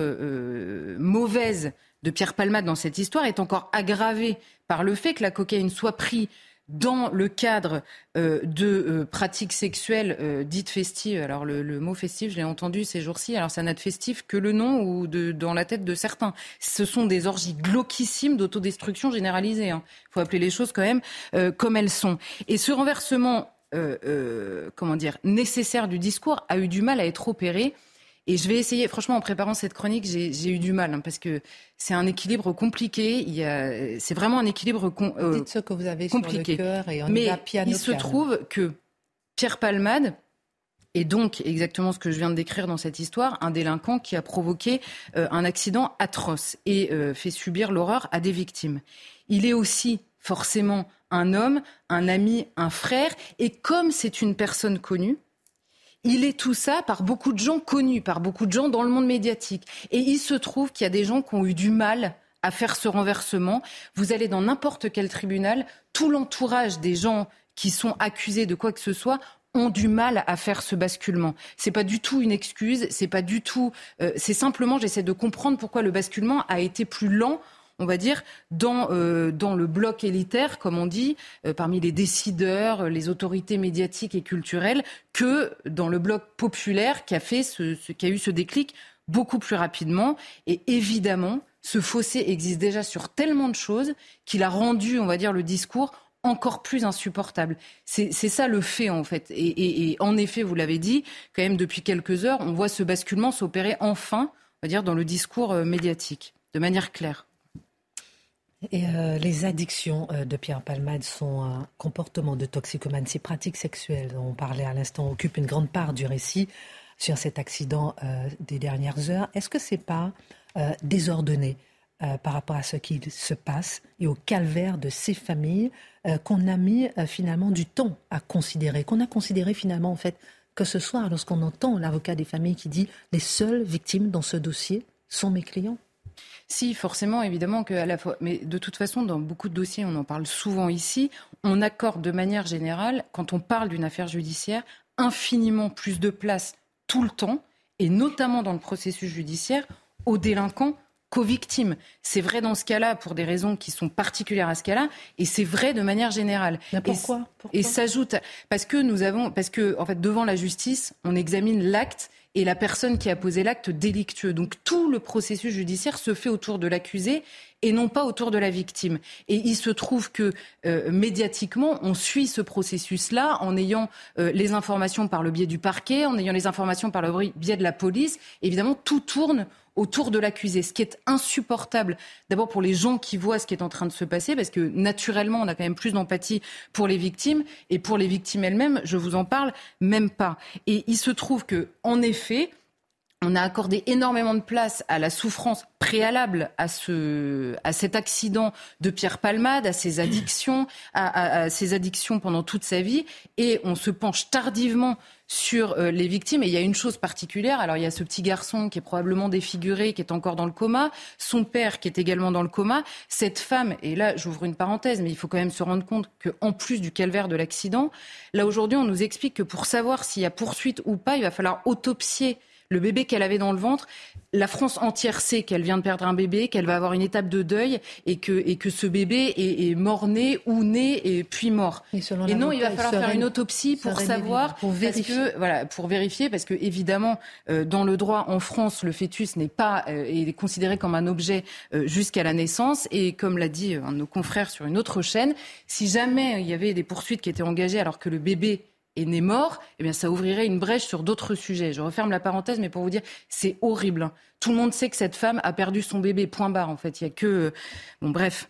F: mauvaise de Pierre Palmade dans cette histoire est encore aggravée par le fait que la cocaïne soit prise dans le cadre euh, de euh, pratiques sexuelles euh, dites festives. Alors le, mot festif, je l'ai entendu ces jours-ci. Alors ça n'a de festif que le nom ou de, dans la tête de certains. Ce sont des orgies glauquissimes d'autodestruction généralisée. Il hein. faut appeler les choses quand même comme elles sont. Et ce renversement, comment dire, nécessaire du discours a eu du mal à être opéré et je vais essayer, franchement, en préparant cette chronique, j'ai eu du mal, hein, parce que c'est un équilibre compliqué. C'est vraiment un équilibre
A: euh, Dites ce que vous avez compliqué. Sur le cœur et on
F: Mais
A: il
F: se trouve que Pierre Palmade est donc exactement ce que je viens de décrire dans cette histoire, un délinquant qui a provoqué euh, un accident atroce et euh, fait subir l'horreur à des victimes. Il est aussi forcément un homme, un ami, un frère, et comme c'est une personne connue, il est tout ça par beaucoup de gens connus, par beaucoup de gens dans le monde médiatique. Et il se trouve qu'il y a des gens qui ont eu du mal à faire ce renversement. Vous allez dans n'importe quel tribunal, tout l'entourage des gens qui sont accusés de quoi que ce soit ont du mal à faire ce basculement. C'est pas du tout une excuse, c'est pas du tout. Euh, c'est simplement, j'essaie de comprendre pourquoi le basculement a été plus lent on va dire, dans, euh, dans le bloc élitaire, comme on dit, euh, parmi les décideurs, les autorités médiatiques et culturelles, que dans le bloc populaire qui a, fait ce, qui a eu ce déclic beaucoup plus rapidement. Et évidemment, ce fossé existe déjà sur tellement de choses qu'il a rendu, on va dire, le discours encore plus insupportable. C'est ça le fait en fait. Et, et en effet, vous l'avez dit, quand même depuis quelques heures, on voit ce basculement s'opérer enfin, on va dire, dans le discours euh, médiatique, de manière claire.
A: Et euh, les addictions euh, de Pierre Palmade sont un comportement de toxicomanie. Ces pratiques sexuelles dont on parlait à l'instant occupent une grande part du récit sur cet accident euh, des dernières heures. Est-ce que c'est pas désordonné par rapport à ce qui se passe et au calvaire de ces familles qu'on a mis finalement du temps à considérer, qu'on a considéré finalement en fait que ce soir lorsqu'on entend l'avocat des familles qui dit les seules victimes dans ce dossier sont mes clients
F: si, forcément, évidemment qu'à la fois. Mais de toute façon, dans beaucoup de dossiers, on en parle souvent ici, on accorde de manière générale, quand on parle d'une affaire judiciaire, infiniment plus de place tout le temps, et notamment dans le processus judiciaire, aux délinquants qu'aux victimes. C'est vrai dans ce cas-là pour des raisons qui sont particulières à ce cas-là, et c'est vrai de manière générale.
A: Mais pourquoi,
F: Et, et s'ajoute parce que nous avons, parce que en fait, devant la justice, on examine l'acte et la personne qui a posé l'acte délictueux. Donc tout le processus judiciaire se fait autour de l'accusé et non pas autour de la victime. Et il se trouve que euh, médiatiquement, on suit ce processus-là en ayant euh, les informations par le biais du parquet, en ayant les informations par le biais de la police. Évidemment, tout tourne autour de l'accusé, ce qui est insupportable d'abord pour les gens qui voient ce qui est en train de se passer, parce que naturellement, on a quand même plus d'empathie pour les victimes, et pour les victimes elles-mêmes, je vous en parle même pas. Et il se trouve que, en effet, on a accordé énormément de place à la souffrance préalable à, ce, à cet accident de Pierre Palmade, à ses addictions, à, ses addictions pendant toute sa vie, et on se penche tardivement sur euh, les victimes. Et il y a une chose particulière. Alors il y a ce petit garçon qui est probablement défiguré, qui est encore dans le coma, son père qui est également dans le coma, cette femme. Et là, j'ouvre une parenthèse, mais il faut quand même se rendre compte qu'en plus du calvaire de l'accident, là aujourd'hui, on nous explique que pour savoir s'il y a poursuite ou pas, il va falloir autopsier le bébé qu'elle avait dans le ventre, la France entière sait qu'elle vient de perdre un bébé, qu'elle va avoir une étape de deuil et que, et que ce bébé est, mort-né ou né et puis mort. Et, non, il va falloir faire une autopsie pour savoir, pour vérifier. que, voilà, pour vérifier, parce que évidemment, euh, dans le droit en France, le fœtus n'est pas euh, est considéré comme un objet euh, jusqu'à la naissance. Et comme l'a dit un de nos confrères sur une autre chaîne, si jamais il y avait des poursuites qui étaient engagées alors que le bébé est né mort, eh bien, ça ouvrirait une brèche sur d'autres sujets. Je referme la parenthèse, mais pour vous dire, c'est horrible. Hein. Tout le monde sait que cette femme a perdu son bébé, point barre, en fait. Il y a que. Euh, bon, bref.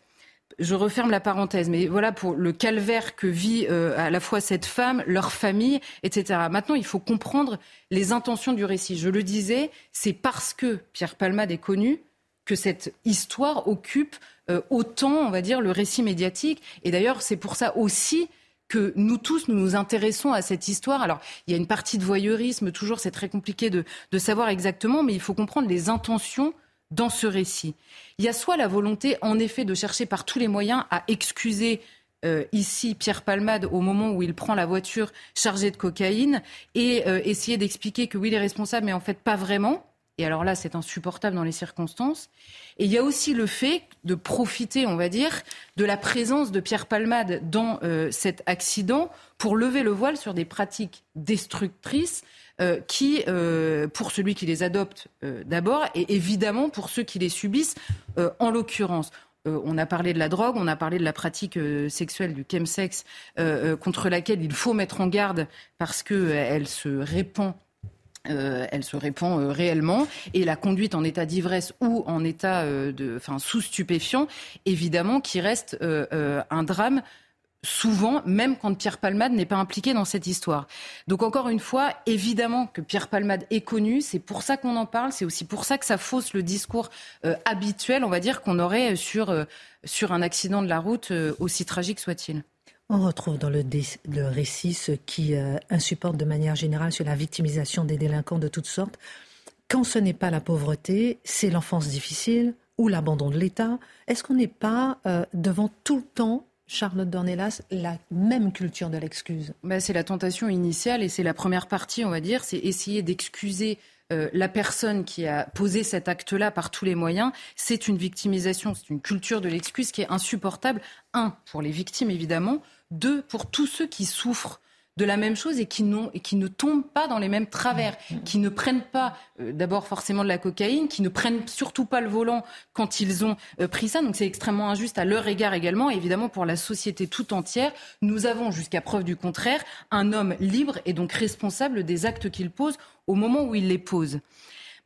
F: Je referme la parenthèse, mais voilà pour le calvaire que vit euh, à la fois cette femme, leur famille, etc. Maintenant, il faut comprendre les intentions du récit. Je le disais, c'est parce que Pierre Palmade est connu que cette histoire occupe euh, autant, on va dire, le récit médiatique. Et d'ailleurs, c'est pour ça aussi que nous tous, nous nous intéressons à cette histoire. Alors, il y a une partie de voyeurisme, toujours, c'est très compliqué de, savoir exactement, mais il faut comprendre les intentions dans ce récit. Il y a soit la volonté, en effet, de chercher par tous les moyens à excuser euh, ici Pierre Palmade au moment où il prend la voiture chargée de cocaïne et euh, essayer d'expliquer que oui, il est responsable, mais en fait pas vraiment. Et alors là, c'est insupportable dans les circonstances. Et il y a aussi le fait de profiter, on va dire, de la présence de Pierre Palmade dans euh, cet accident pour lever le voile sur des pratiques destructrices euh, qui, euh, pour celui qui les adopte d'abord, et évidemment pour ceux qui les subissent en l'occurrence on a parlé de la drogue, on a parlé de la pratique sexuelle du chemsex, contre laquelle il faut mettre en garde parce qu'elle se répand euh, elle se répand euh, réellement. Et la conduite en état d'ivresse ou en état euh, de, enfin, sous stupéfiant, évidemment, qui reste un drame souvent, même quand Pierre Palmade n'est pas impliqué dans cette histoire. Donc encore une fois, évidemment que Pierre Palmade est connu, c'est pour ça qu'on en parle, c'est aussi pour ça que ça fausse le discours habituel, on va dire, qu'on aurait sur, sur un accident de la route, aussi tragique soit-il.
A: On retrouve dans le, récit ce qui euh, insupporte de manière générale sur la victimisation des délinquants de toutes sortes. Quand ce n'est pas la pauvreté, c'est l'enfance difficile ou l'abandon de l'État. Est-ce qu'on n'est pas euh, devant tout le temps Charlotte Dornelas, la même culture de l'excuse?
F: Bah, C'est la tentation initiale et c'est la première partie, on va dire, c'est essayer d'excuser euh, la personne qui a posé cet acte-là par tous les moyens, c'est une victimisation, c'est une culture de l'excuse qui est insupportable. Un, pour les victimes évidemment, deux, pour tous ceux qui souffrent de la même chose et qui, et qui ne tombent pas dans les mêmes travers, qui ne prennent pas euh, d'abord forcément de la cocaïne, qui ne prennent surtout pas le volant quand ils ont euh, pris ça. Donc c'est extrêmement injuste à leur égard également, et évidemment pour la société tout entière. Nous avons, jusqu'à preuve du contraire, un homme libre et donc responsable des actes qu'il pose au moment où il les pose.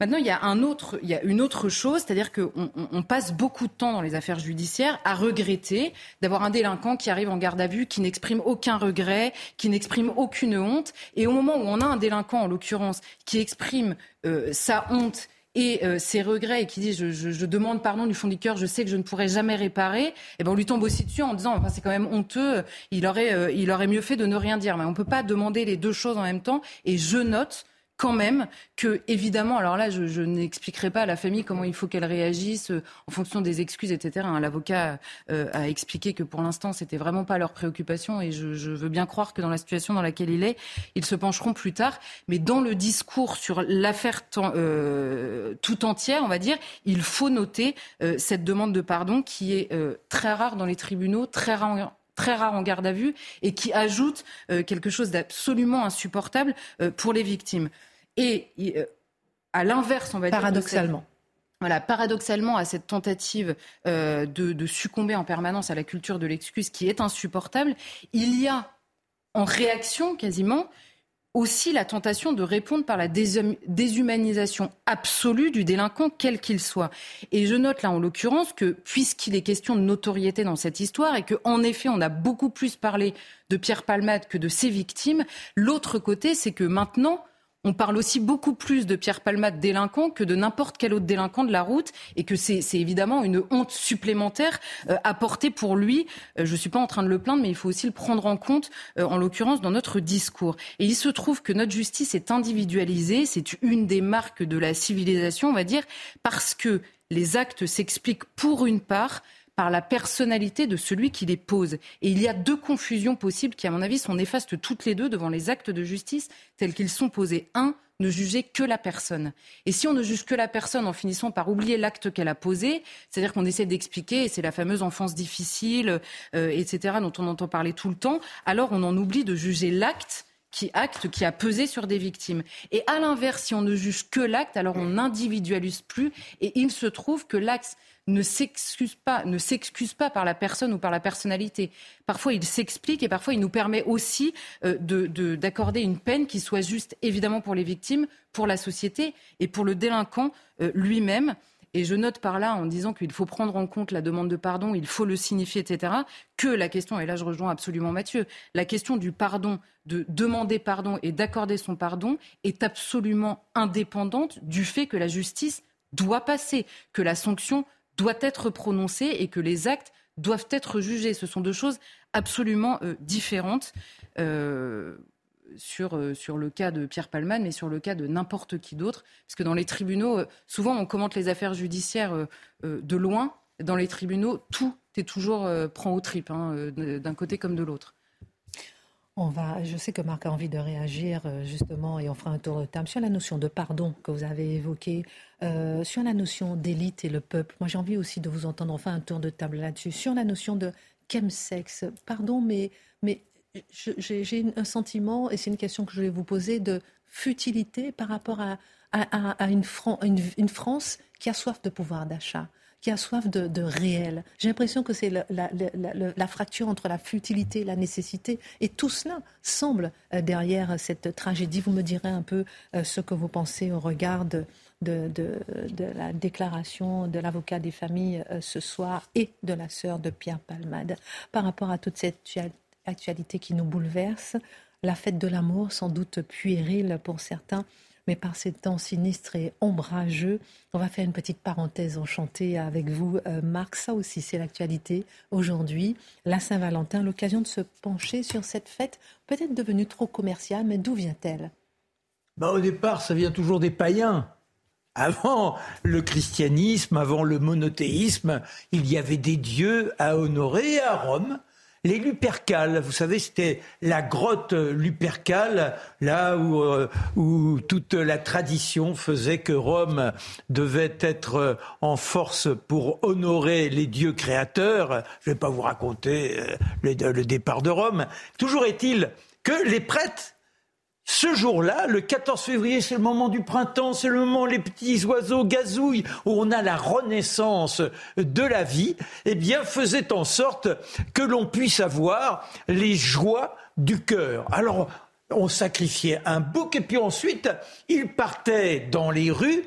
F: Maintenant, il y a, une autre chose, c'est-à-dire qu'on on passe beaucoup de temps dans les affaires judiciaires à regretter d'avoir un délinquant qui arrive en garde à vue, qui n'exprime aucun regret, qui n'exprime aucune honte. Et au moment où on a un délinquant, en l'occurrence, qui exprime euh, sa honte et euh, ses regrets et qui dit je, demande pardon du fond du cœur, je sais que je ne pourrai jamais réparer, et eh ben on lui tombe aussi dessus en disant enfin, c'est quand même honteux, il aurait, euh, il aurait mieux fait de ne rien dire. Mais on ne peut pas demander les deux choses en même temps. Et je note quand même que, évidemment, alors là, je, n'expliquerai pas à la famille comment il faut qu'elle réagisse euh, en fonction des excuses, etc. Hein, l'avocat euh, a expliqué que pour l'instant, c'était vraiment pas leur préoccupation et je, veux bien croire que dans la situation dans laquelle il est, ils se pencheront plus tard. Mais dans le discours sur l'affaire euh, tout entière, on va dire, il faut noter cette demande de pardon qui est très rare dans les tribunaux, très rare très rare en garde à vue et qui ajoute quelque chose d'absolument insupportable pour les victimes. Et euh, à l'inverse, on va
A: dire. Paradoxalement.
F: Voilà, paradoxalement, à cette tentative euh, de, succomber en permanence à la culture de l'excuse qui est insupportable, il y a en réaction quasiment aussi la tentation de répondre par la déshumanisation absolue du délinquant, quel qu'il soit. Et je note là en l'occurrence que, puisqu'il est question de notoriété dans cette histoire et qu'en effet on a beaucoup plus parlé de Pierre Palmade que de ses victimes, l'autre côté c'est que maintenant on parle aussi beaucoup plus de Pierre Palmade délinquant que de n'importe quel autre délinquant de la route et que c'est évidemment une honte supplémentaire euh, apportée pour lui. Euh, je ne suis pas en train de le plaindre, mais il faut aussi le prendre en compte, euh, en l'occurrence, dans notre discours. Et il se trouve que notre justice est individualisée, c'est une des marques de la civilisation, on va dire, parce que les actes s'expliquent pour une part par la personnalité de celui qui les pose. Et il y a deux confusions possibles qui, à mon avis, sont néfastes toutes les deux devant les actes de justice tels qu'ils sont posés. Un, ne juger que la personne. Et si on ne juge que la personne en finissant par oublier l'acte qu'elle a posé, c'est-à-dire qu'on essaie d'expliquer, et c'est la fameuse enfance difficile, euh, etc., dont on entend parler tout le temps, alors on en oublie de juger l'acte qui acte, qui a pesé sur des victimes. Et à l'inverse, si on ne juge que l'acte, alors on n'individualise plus. Et il se trouve que l'acte ne s'excuse pas, ne s'excuse pas par la personne ou par la personnalité. Parfois, il s'explique et parfois, il nous permet aussi euh, d'accorder une peine qui soit juste, évidemment, pour les victimes, pour la société et pour le délinquant euh, lui-même. Et je note par là, en disant qu'il faut prendre en compte la demande de pardon, il faut le signifier, etc., que la question, et là je rejoins absolument Mathieu, la question du pardon, de demander pardon et d'accorder son pardon est absolument indépendante du fait que la justice doit passer, que la sanction doit être prononcée et que les actes doivent être jugés. Ce sont deux choses absolument euh, différentes. Euh, sur, euh, sur le cas de Pierre Palman, mais sur le cas de n'importe qui d'autre. Parce que dans les tribunaux, souvent on commente les affaires judiciaires de loin. Dans les tribunaux, tout est toujours prend au trip, hein, d'un côté comme de l'autre.
A: On va, je sais que Marc a envie de réagir euh, justement et on fera un tour de table sur la notion de pardon que vous avez évoquée, euh, sur la notion d'élite et le peuple. Moi j'ai envie aussi de vous entendre, enfin un tour de table là-dessus, sur la notion de chemsex. Pardon, mais j'ai un sentiment, et c'est une question que je vais vous poser, de futilité par rapport à, une, France qui a soif de pouvoir d'achat qui a soif de, réel. J'ai l'impression que c'est la, fracture entre la futilité et la nécessité. Et tout cela semble euh, derrière cette tragédie. Vous me direz un peu euh, ce que vous pensez au regard de, la déclaration de l'avocat des familles euh, ce soir et de la sœur de Pierre Palmade par rapport à toute cette actualité qui nous bouleverse. La fête de l'amour, sans doute puérile pour certains, mais par ces temps sinistres et ombrageux, on va faire une petite parenthèse enchantée avec vous, euh, Marc. Ça aussi, c'est l'actualité aujourd'hui. La Saint-Valentin, l'occasion de se pencher sur cette fête, peut-être devenue trop commerciale, mais d'où vient-elle?
C: Bah, Au départ, ça vient toujours des païens. Avant le christianisme, avant le monothéisme, il y avait des dieux à honorer à Rome les Lupercales, vous savez, c'était la grotte Lupercale, là où, euh, toute la tradition faisait que Rome devait être euh, en force pour honorer les dieux créateurs. Je ne vais pas vous raconter euh, le départ de Rome. Toujours est-il que les prêtres ce jour-là, le 14 février, c'est le moment du printemps, c'est le moment où les petits oiseaux gazouillent, où on a la renaissance de la vie, eh bien, faisait en sorte que l'on puisse avoir les joies du cœur. Alors, on sacrifiait un bouc et puis ensuite, il partait dans les rues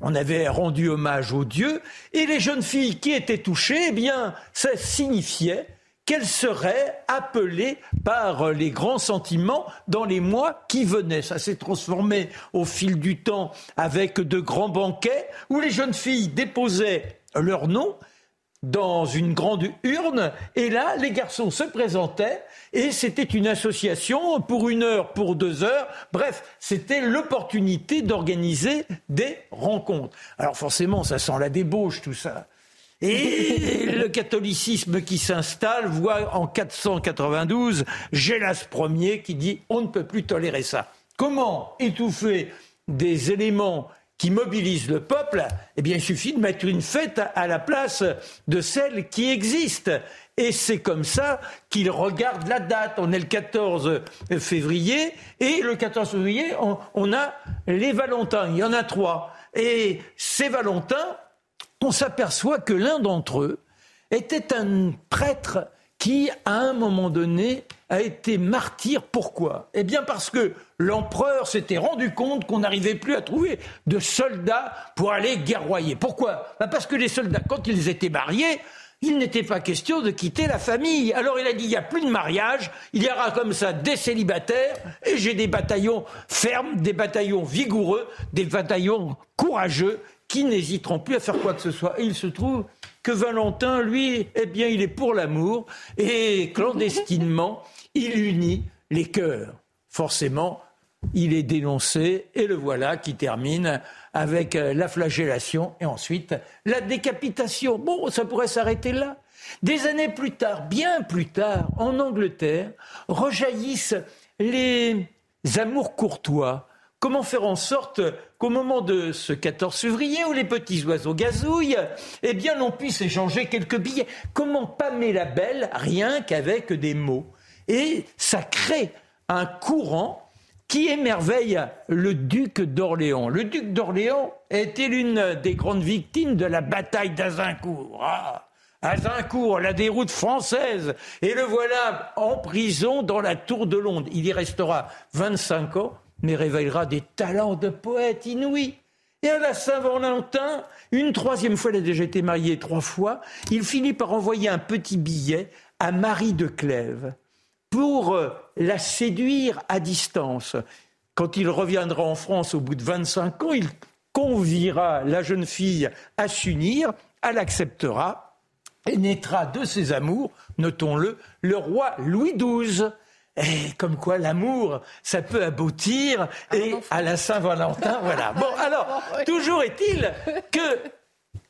C: on avait rendu hommage aux dieux, et les jeunes filles qui étaient touchées, eh bien, ça signifiait qu'elle serait appelée par les grands sentiments dans les mois qui venaient. Ça s'est transformé au fil du temps avec de grands banquets où les jeunes filles déposaient leur nom dans une grande urne et là les garçons se présentaient et c'était une association pour une heure, pour deux heures. Bref, c'était l'opportunité d'organiser des rencontres. Alors forcément, ça sent la débauche tout ça. Et le catholicisme qui s'installe voit en 492 Gélas Ier qui dit on ne peut plus tolérer ça. Comment étouffer des éléments qui mobilisent le peuple? Eh bien, il suffit de mettre une fête à la place de celle qui existe. Et c'est comme ça qu'il regarde la date. On est le 14 février et le 14 février, on, on a les Valentins. Il y en a trois. Et ces Valentins, on s'aperçoit que l'un d'entre eux était un prêtre qui, à un moment donné, a été martyr. Pourquoi? Eh bien parce que l'empereur s'était rendu compte qu'on n'arrivait plus à trouver de soldats pour aller guerroyer. Pourquoi? Ben, Parce que les soldats, quand ils étaient mariés, il n'était pas question de quitter la famille. Alors il a dit, il n'y a plus de mariage, il y aura comme ça des célibataires, et j'ai des bataillons fermes, des bataillons vigoureux, des bataillons courageux, qui n'hésiteront plus à faire quoi que ce soit. Et il se trouve que Valentin, lui, eh bien, il est pour l'amour et clandestinement, *laughs* il unit les cœurs. Forcément, il est dénoncé et le voilà qui termine avec euh, la flagellation et ensuite la décapitation. Bon, ça pourrait s'arrêter là. Des années plus tard, bien plus tard, en Angleterre, rejaillissent les amours courtois Comment faire en sorte qu'au moment de ce 14 février où les petits oiseaux gazouillent, eh bien, l'on puisse échanger quelques billets? Comment pâmer la belle rien qu'avec des mots? Et ça crée un courant qui émerveille le duc d'Orléans. Le duc d'Orléans était l'une des grandes victimes de la bataille d'Azincourt? Ah, Azincourt, la déroute française. Et le voilà en prison dans la tour de Londres. Il y restera 25 ans mais révélera des talents de poète inouïs. Et à la Saint-Valentin, une troisième fois, il a déjà été marié trois fois, il finit par envoyer un petit billet à Marie de Clèves pour euh, la séduire à distance. Quand il reviendra en France au bout de 25 ans, il conviera la jeune fille à s'unir, elle acceptera et naîtra de ses amours, notons-le, le roi Louis XII. Et comme quoi l'amour, ça peut aboutir et à la Saint-Valentin, *laughs* voilà. Bon, alors, toujours est-il que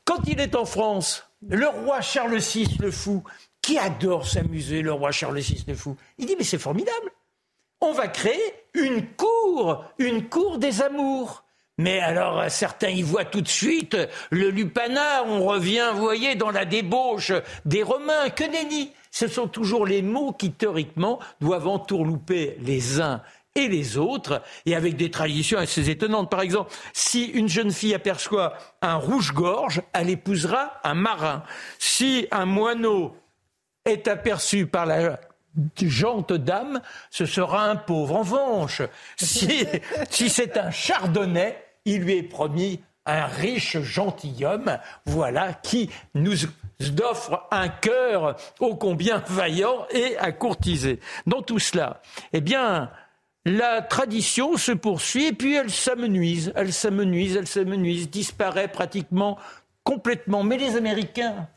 C: quand il est en France, le roi Charles VI le fou, qui adore s'amuser, le roi Charles VI le fou, il dit mais c'est formidable. on va créer une cour, une cour des amours. Mais alors, certains y voient tout de suite le lupanar, on revient, vous voyez, dans la débauche des Romains. Que nenni Ce sont toujours les mots qui, théoriquement, doivent entourlouper les uns et les autres, et avec des traditions assez étonnantes. Par exemple, si une jeune fille aperçoit un rouge-gorge, elle épousera un marin. Si un moineau est aperçu par la jante dame, ce sera un pauvre. En revanche, si, *laughs* si c'est un chardonnay, il lui est promis un riche gentilhomme, voilà, qui nous offre un cœur ô combien vaillant et à courtiser. Dans tout cela, eh bien, la tradition se poursuit et puis elle s'amenuise, elle s'amenuise, elle s'amenuise, disparaît pratiquement complètement. Mais les Américains,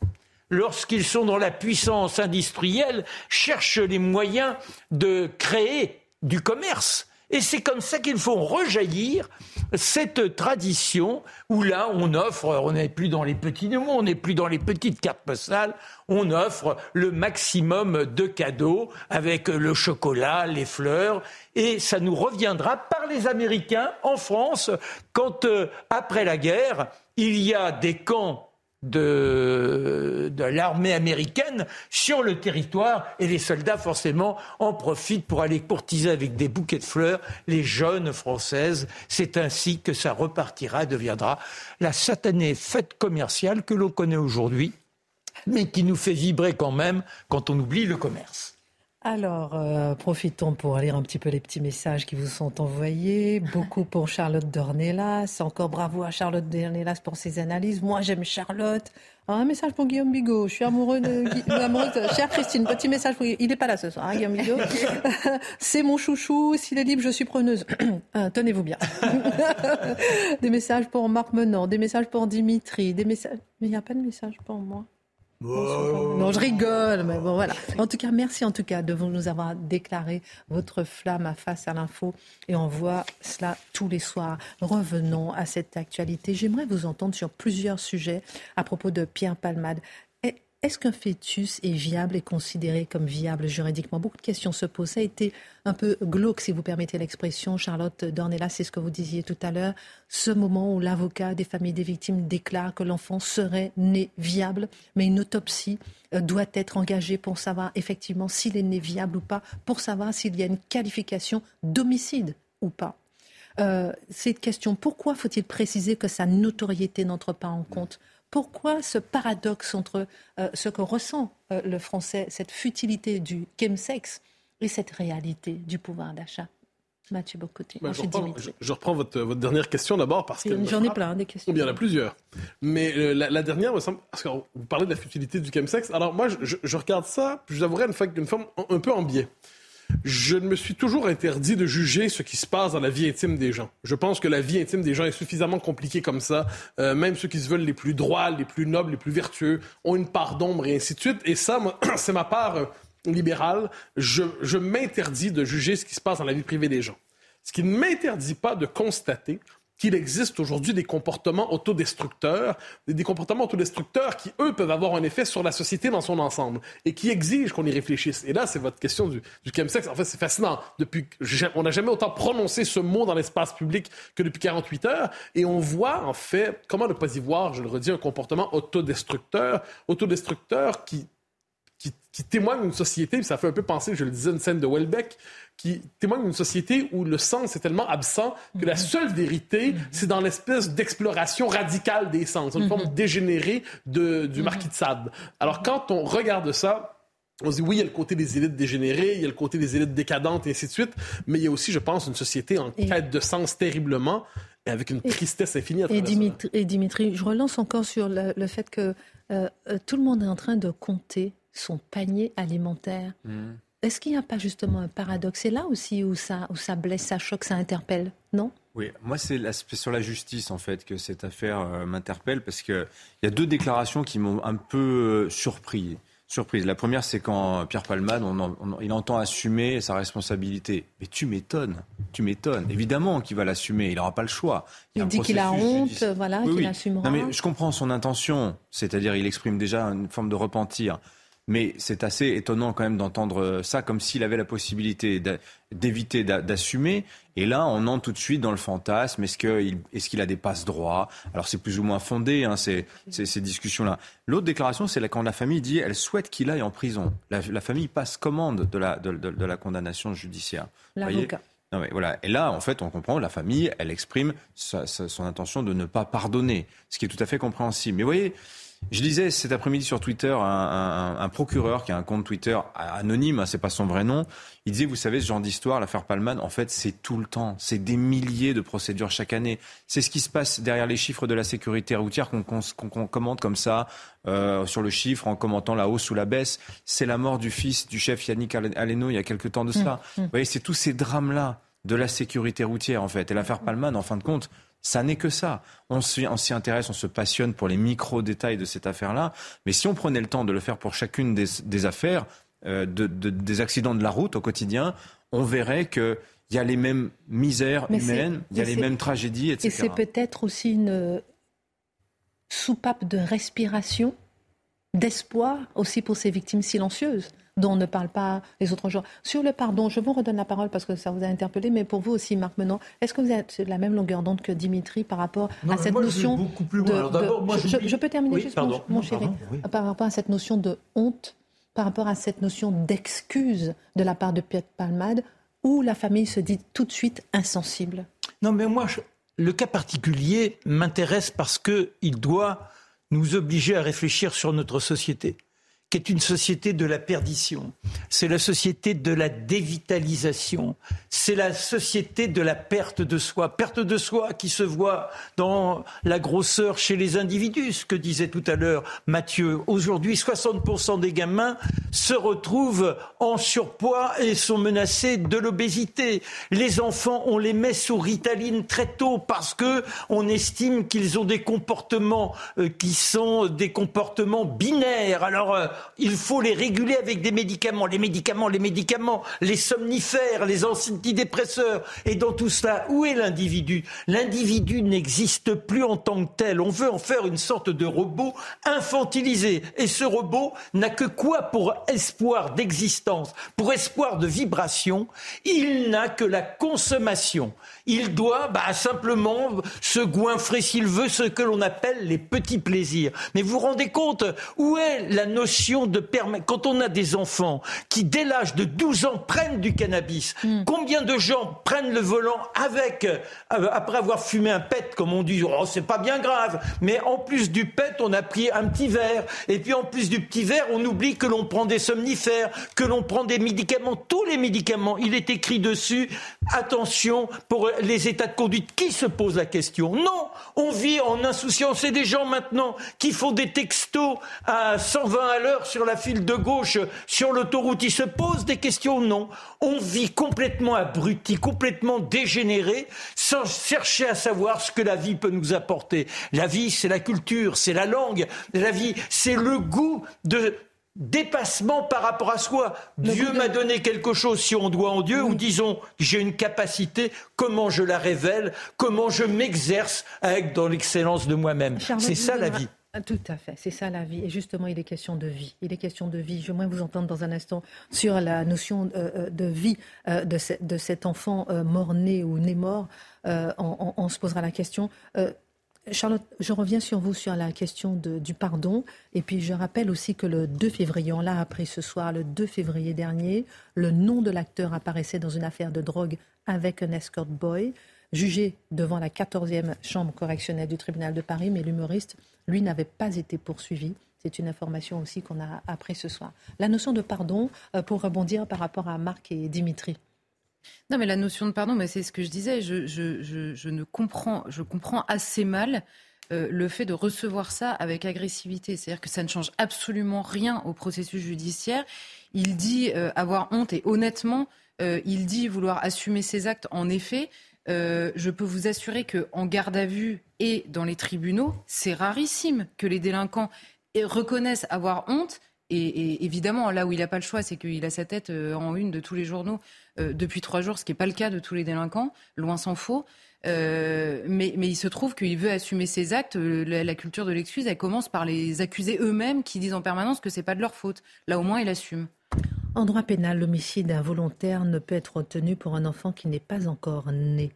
C: lorsqu'ils sont dans la puissance industrielle, cherchent les moyens de créer du commerce et c'est comme ça qu'ils font rejaillir cette tradition où là, on offre, on n'est plus dans les petits mots, on n'est plus dans les petites cartes postales, on offre le maximum de cadeaux avec le chocolat, les fleurs, et ça nous reviendra par les Américains en France quand, euh, après la guerre, il y a des camps de, l'armée américaine sur le territoire et les soldats forcément en profitent pour aller courtiser avec des bouquets de fleurs les jeunes françaises. C'est ainsi que ça repartira, deviendra la satanée fête commerciale que l'on connaît aujourd'hui, mais qui nous fait vibrer quand même quand on oublie le commerce.
A: Alors, euh, profitons pour lire un petit peu les petits messages qui vous sont envoyés. Beaucoup *laughs* pour Charlotte Dornelas. Encore bravo à Charlotte Dornelas pour ses analyses. Moi, j'aime Charlotte. Ah, un message pour Guillaume Bigot. Je suis amoureux de, amoureuse Chère Christine, petit message pour Il n'est pas là ce soir, hein, Guillaume Bigot. *laughs* C'est mon chouchou. S'il est libre, je suis preneuse. Ah, *clears throat* tenez-vous bien. *laughs* des messages pour Marc Menant, des messages pour Dimitri, des messages... Mais il n'y a pas de message pour moi. Je rigole, mais bon, voilà. En tout cas, merci en tout cas de nous avoir déclaré votre flamme à face à l'info et on voit cela tous les soirs. Revenons à cette actualité. J'aimerais vous entendre sur plusieurs sujets à propos de Pierre Palmade. Est-ce qu'un fœtus est viable et considéré comme viable juridiquement? Beaucoup de questions se posent. Ça a été un peu glauque, si vous permettez l'expression. Charlotte Dornella, c'est ce que vous disiez tout à l'heure. Ce moment où l'avocat des familles des victimes déclare que l'enfant serait né viable, mais une autopsie euh, doit être engagée pour savoir effectivement s'il est né viable ou pas, pour savoir s'il y a une qualification d'homicide ou pas. Euh, cette question, pourquoi faut-il préciser que sa notoriété n'entre pas en compte pourquoi ce paradoxe entre euh, ce que ressent euh, le français, cette futilité du chemsex, et cette réalité du pouvoir d'achat? Mathieu Bocoté.
B: Ben, je, reprends, votre, votre, dernière question d'abord parce que.
A: J'en ai plein des questions.
B: Il y en a plusieurs. Mais euh, la, dernière me semble. Parce que vous parlez de la futilité du chemsex. Alors moi, je, regarde ça, je vous avouerai une, forme un peu en biais je me suis toujours interdit de juger ce qui se passe dans la vie intime des gens. Je pense que la vie intime des gens est suffisamment compliquée comme ça. Euh, même ceux qui se veulent les plus droits, les plus nobles, les plus vertueux ont une part d'ombre et ainsi de suite. Et ça, *clears throat* c'est ma part euh, libérale. Je, je m'interdis de juger ce qui se passe dans la vie privée des gens. Ce qui ne m'interdit pas de constater qu'il existe aujourd'hui des comportements autodestructeurs, des comportements autodestructeurs qui, eux, peuvent avoir un effet sur la société dans son ensemble et qui exigent qu'on y réfléchisse. Et là, c'est votre question du, du chemsex. En fait, c'est fascinant. Depuis, on n'a jamais autant prononcé ce mot dans l'espace public que depuis 48 heures. Et on voit, en fait, comment ne pas y voir, je le redis, un comportement autodestructeur, autodestructeur qui qui, qui, témoigne d'une société, ça fait un peu penser, je le disais, une scène de Welbeck, qui témoigne d'une société où le sens est tellement absent que la mhm. seule vérité, mhm. c'est dans l'espèce d'exploration radicale des sens, une forme mhm. dégénérée de, du marquis de Sade. Alors quand on regarde ça, on se dit oui, il y a le côté des élites dégénérées, il y a le côté des élites décadentes et ainsi de suite, mais il y a aussi, je pense, une société en quête de sens terriblement et avec une tristesse infinie.
A: et, Dimitri, et Dimitri, je relance encore sur le, fait que euh, euh, tout le monde est en train de compter son panier alimentaire. Mmh. Est-ce qu'il n'y a pas justement un paradoxe? C'est là aussi où ça, où ça blesse, ça choque, ça interpelle, non?
E: Oui, moi c'est sur la justice en fait que cette affaire euh, m'interpelle parce qu'il y a deux déclarations qui m'ont un peu euh, surpris. Surprise. La première, c'est quand Pierre Palmade, il entend assumer sa responsabilité. Mais tu m'étonnes, tu m'étonnes. Évidemment qu'il va l'assumer, il n'aura pas le choix.
A: Il, dit qu'il a honte, voilà, qu'il assumera.
E: Non, mais je comprends son intention, c'est-à-dire il exprime déjà une forme de repentir. Mais c'est assez étonnant quand même d'entendre ça comme s'il avait la possibilité d'éviter d'assumer. Et là, on entre tout de suite dans le fantasme. Est-ce qu'il est qu'il a des passes droits Alors c'est plus ou moins fondé, hein, ces, ces, discussions-là. L'autre déclaration, c'est quand la famille dit elle souhaite qu'il aille en prison. La, famille passe commande de la, de, de, la condamnation judiciaire.
F: L'avocat.
E: Non, mais voilà. Et là, en fait, on comprend, la famille, elle exprime son intention de ne pas pardonner, ce qui est tout à fait compréhensible. Mais vous voyez, je disais cet après-midi sur Twitter un, un, procureur qui a un compte Twitter anonyme, hein, c'est pas son vrai nom. Il disait, vous savez, ce genre d'histoire, l'affaire Palman, en fait, c'est tout le temps. C'est des milliers de procédures chaque année. C'est ce qui se passe derrière les chiffres de la sécurité routière qu'on commente comme ça euh, sur le chiffre en commentant la hausse ou la baisse. C'est la mort du fils du chef Yannick Aleno il y a quelque temps de cela. Mmh, mmh. Vous voyez, c'est tous ces drames-là de la sécurité routière, en fait. Et l'affaire Palman, en fin de compte, ça n'est que ça. On s'y intéresse, on se passionne pour les micro-détails de cette affaire-là. Mais si on prenait le temps de le faire pour chacune des, affaires, euh, des accidents de la route au quotidien, on verrait qu'il y a les mêmes misères humaines, il y a les mêmes tragédies, etc.
A: Et c'est peut-être aussi une soupape de respiration, d'espoir aussi pour ces victimes silencieuses dont ne parlent pas les autres gens. Sur le pardon, je vous redonne la parole parce que ça vous a interpellé, mais pour vous aussi, Marc Menon, est-ce que vous êtes de la même longueur d'onde que Dimitri par rapport à cette notion de, je, peux terminer juste, mon, chéri, par rapport à cette notion de honte, par rapport à cette notion d'excuse de la part de Pierre Palmade, où la famille se dit tout de suite insensible.
C: Non, mais moi, le cas particulier m'intéresse parce qu'il doit nous obliger à réfléchir sur notre société qui est une société de la perdition. C'est la société de la dévitalisation. C'est la société de la perte de soi. Perte de soi qui se voit dans la grosseur chez les individus, ce que disait tout à l'heure Mathieu. Aujourd'hui, 60% des gamins se retrouvent en surpoids et sont menacés de l'obésité. Les enfants, on les met sous ritaline très tôt parce que on estime qu'ils ont des comportements euh, qui sont des comportements binaires. Alors, euh, il faut les réguler avec des médicaments, les médicaments, les médicaments, les somnifères, les antidépresseurs. Et dans tout cela, où est l'individu? L'individu n'existe plus en tant que tel. On veut en faire une sorte de robot infantilisé. Et ce robot n'a que quoi pour espoir d'existence, pour espoir de vibration? Il n'a que la consommation. Il doit bah, simplement se goinfrer s'il veut ce que l'on appelle les petits plaisirs. Mais vous vous rendez compte où est la notion de permettre quand on a des enfants qui dès l'âge de 12 ans prennent du cannabis, hmm. combien de gens prennent le volant avec euh, après avoir fumé un pet comme on dit oh c'est pas bien grave, mais en plus du pet on a pris un petit verre et puis en plus du petit verre on oublie que l'on prend des somnifères, que l'on prend des médicaments, tous les médicaments, il est écrit dessus attention pour les états de conduite. Qui se pose la question? Non, on vit en insouciance. C'est des gens maintenant qui font des textos à 120 à l'heure sur la file de gauche, sur l'autoroute. Ils se posent des questions Non. On vit complètement abruti, complètement dégénéré, sans chercher à savoir ce que la vie peut nous apporter. La vie, c'est la culture, c'est la langue. La vie, c'est le goût de dépassement par rapport à soi. Dieu m'a donné quelque chose si on doit en Dieu, ou disons, j'ai une capacité, comment je la révèle, comment je m'exerce avec dans l'excellence de moi-même. C'est ça la vie.
A: Ah, tout à fait, c'est ça la vie. Et justement, il est question de vie. Il est question de vie. Je vais vous entendre dans un instant sur la notion euh, euh, de vie euh, de, cet enfant mort-né ou né-mort. On, on, se posera la question. Charlotte, je reviens sur vous sur la question du pardon. Et puis je rappelle aussi que le 2 février, on l'a appris ce soir, le 2 février dernier, le nom de l'acteur apparaissait dans une affaire de drogue avec un escort boy, jugé devant la 14e chambre correctionnelle du tribunal de Paris, mais l'humoriste, lui, n'avait pas été poursuivi. C'est une information aussi qu'on a appris ce soir. La notion de pardon, euh, pour rebondir par rapport à Marc et Dimitri.
F: Non, mais la notion de pardon, c'est ce que je disais. Je, ne comprends, je comprends assez mal euh, le fait de recevoir ça avec agressivité. C'est-à-dire que ça ne change absolument rien au processus judiciaire. Il dit euh, avoir honte et honnêtement, il dit vouloir assumer ses actes. En effet, je peux vous assurer qu'en garde à vue et dans les tribunaux, c'est rarissime que les délinquants reconnaissent avoir honte et, évidemment, là où il n'a pas le choix, c'est qu'il a sa tête euh, en une de tous les journaux euh, depuis trois jours, ce qui n'est pas le cas de tous les délinquants, loin s'en faut. Euh, mais, il se trouve qu'il veut assumer ses actes. La, la culture de l'excuse, elle commence par les accusés eux-mêmes qui disent en permanence que c'est pas de leur faute. Là, au moins, il assume.
A: En droit pénal, l'homicide involontaire ne peut être retenu pour un enfant qui n'est pas encore né.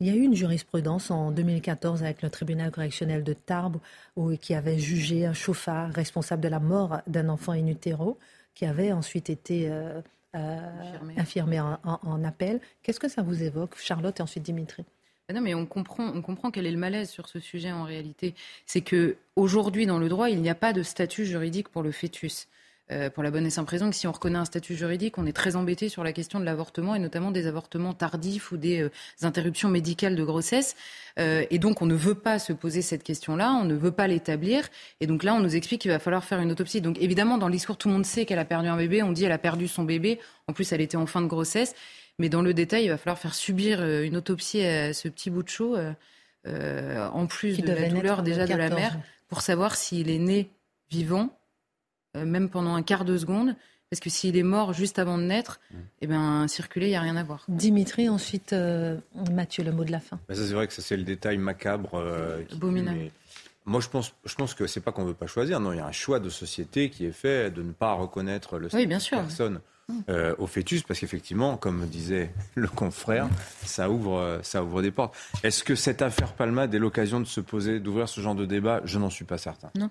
A: Il y a eu une jurisprudence en 2014 avec le tribunal correctionnel de Tarbes où, qui avait jugé un chauffard responsable de la mort d'un enfant in utero qui avait ensuite été euh, euh, infirmé en, appel. Qu'est-ce que ça vous évoque, Charlotte et ensuite Dimitri?
F: Non, mais on comprend, on comprend quel est le malaise sur ce sujet en réalité. C'est que aujourd'hui, dans le droit, il n'y a pas de statut juridique pour le fœtus. Euh, pour la bonne et simple raison que si on reconnaît un statut juridique, on est très embêté sur la question de l'avortement et notamment des avortements tardifs ou des euh, interruptions médicales de grossesse. Euh, et donc on ne veut pas se poser cette question-là, on ne veut pas l'établir. Et donc là, on nous explique qu'il va falloir faire une autopsie. Donc évidemment, dans le discours, tout le monde sait qu'elle a perdu un bébé. On dit elle a perdu son bébé. En plus, elle était en fin de grossesse. Mais dans le détail, il va falloir faire subir une autopsie à ce petit bout de chou, en plus de la douleur déjà de la mère, pour savoir s'il est né vivant euh, même pendant un quart de seconde. Parce que s'il est mort juste avant de naître, mmh. eh ben, circuler, il n'y a rien à voir.
A: Dimitri, ensuite, euh, Mathieu, le mot de la fin.
E: ça, c'est vrai que ça, c'est le détail macabre. Euh, Abominable. Moi, je pense, je pense que c'est pas qu'on veut pas choisir. Non, il y a un choix de société qui est fait de ne pas reconnaître le
F: statut de
E: personne mmh. au fœtus, parce qu'effectivement, comme disait le confrère, ça ouvre, ça ouvre des portes. Est-ce que cette affaire Palmade est l'occasion de se poser, d'ouvrir ce genre de débat? Je n'en suis pas certain.
A: Non.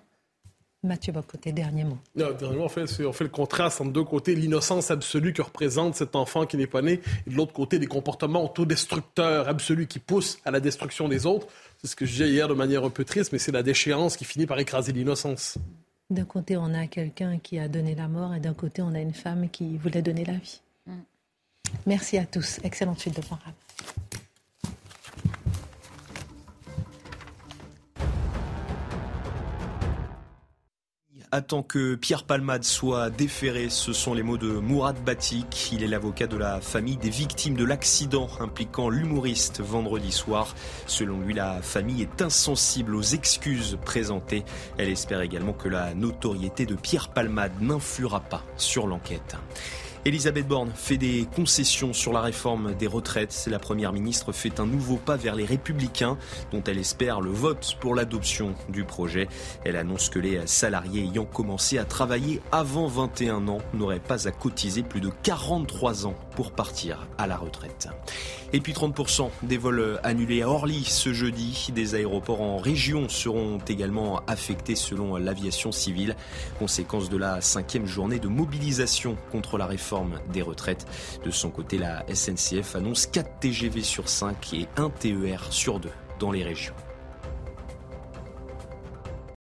A: Mathieu côté dernier mot.
B: Non, dernièrement, on fait, on fait le contraste entre deux côtés, l'innocence absolue que représente cet enfant qui n'est pas né, et de l'autre côté, des comportements autodestructeurs absolus qui poussent à la destruction des autres. C'est ce que je disais hier de manière un peu triste, mais c'est la déchéance qui finit par écraser l'innocence.
A: D'un côté, on a quelqu'un qui a donné la mort, et d'un côté, on a une femme qui voulait donner la vie. Mm. Merci à tous. Excellente suite de programme.
G: Attend que Pierre Palmade soit déféré. Ce sont les mots de Mourad Batik. Il est l'avocat de la famille des victimes de l'accident impliquant l'humoriste vendredi soir. Selon lui, la famille est insensible aux excuses présentées. Elle espère également que la notoriété de Pierre Palmade n'influera pas sur l'enquête. Elisabeth Borne fait des concessions sur la réforme des retraites. La Première ministre fait un nouveau pas vers les républicains dont elle espère le vote pour l'adoption du projet. Elle annonce que les salariés ayant commencé à travailler avant 21 ans n'auraient pas à cotiser plus de 43 ans pour partir à la retraite. Et puis 30% des vols annulés à Orly ce jeudi. Des aéroports en région seront également affectés selon l'aviation civile. Conséquence de la cinquième journée de mobilisation contre la réforme des retraites. De son côté, la SNCF annonce 4 TGV sur 5 et 1 TER sur 2 dans les régions.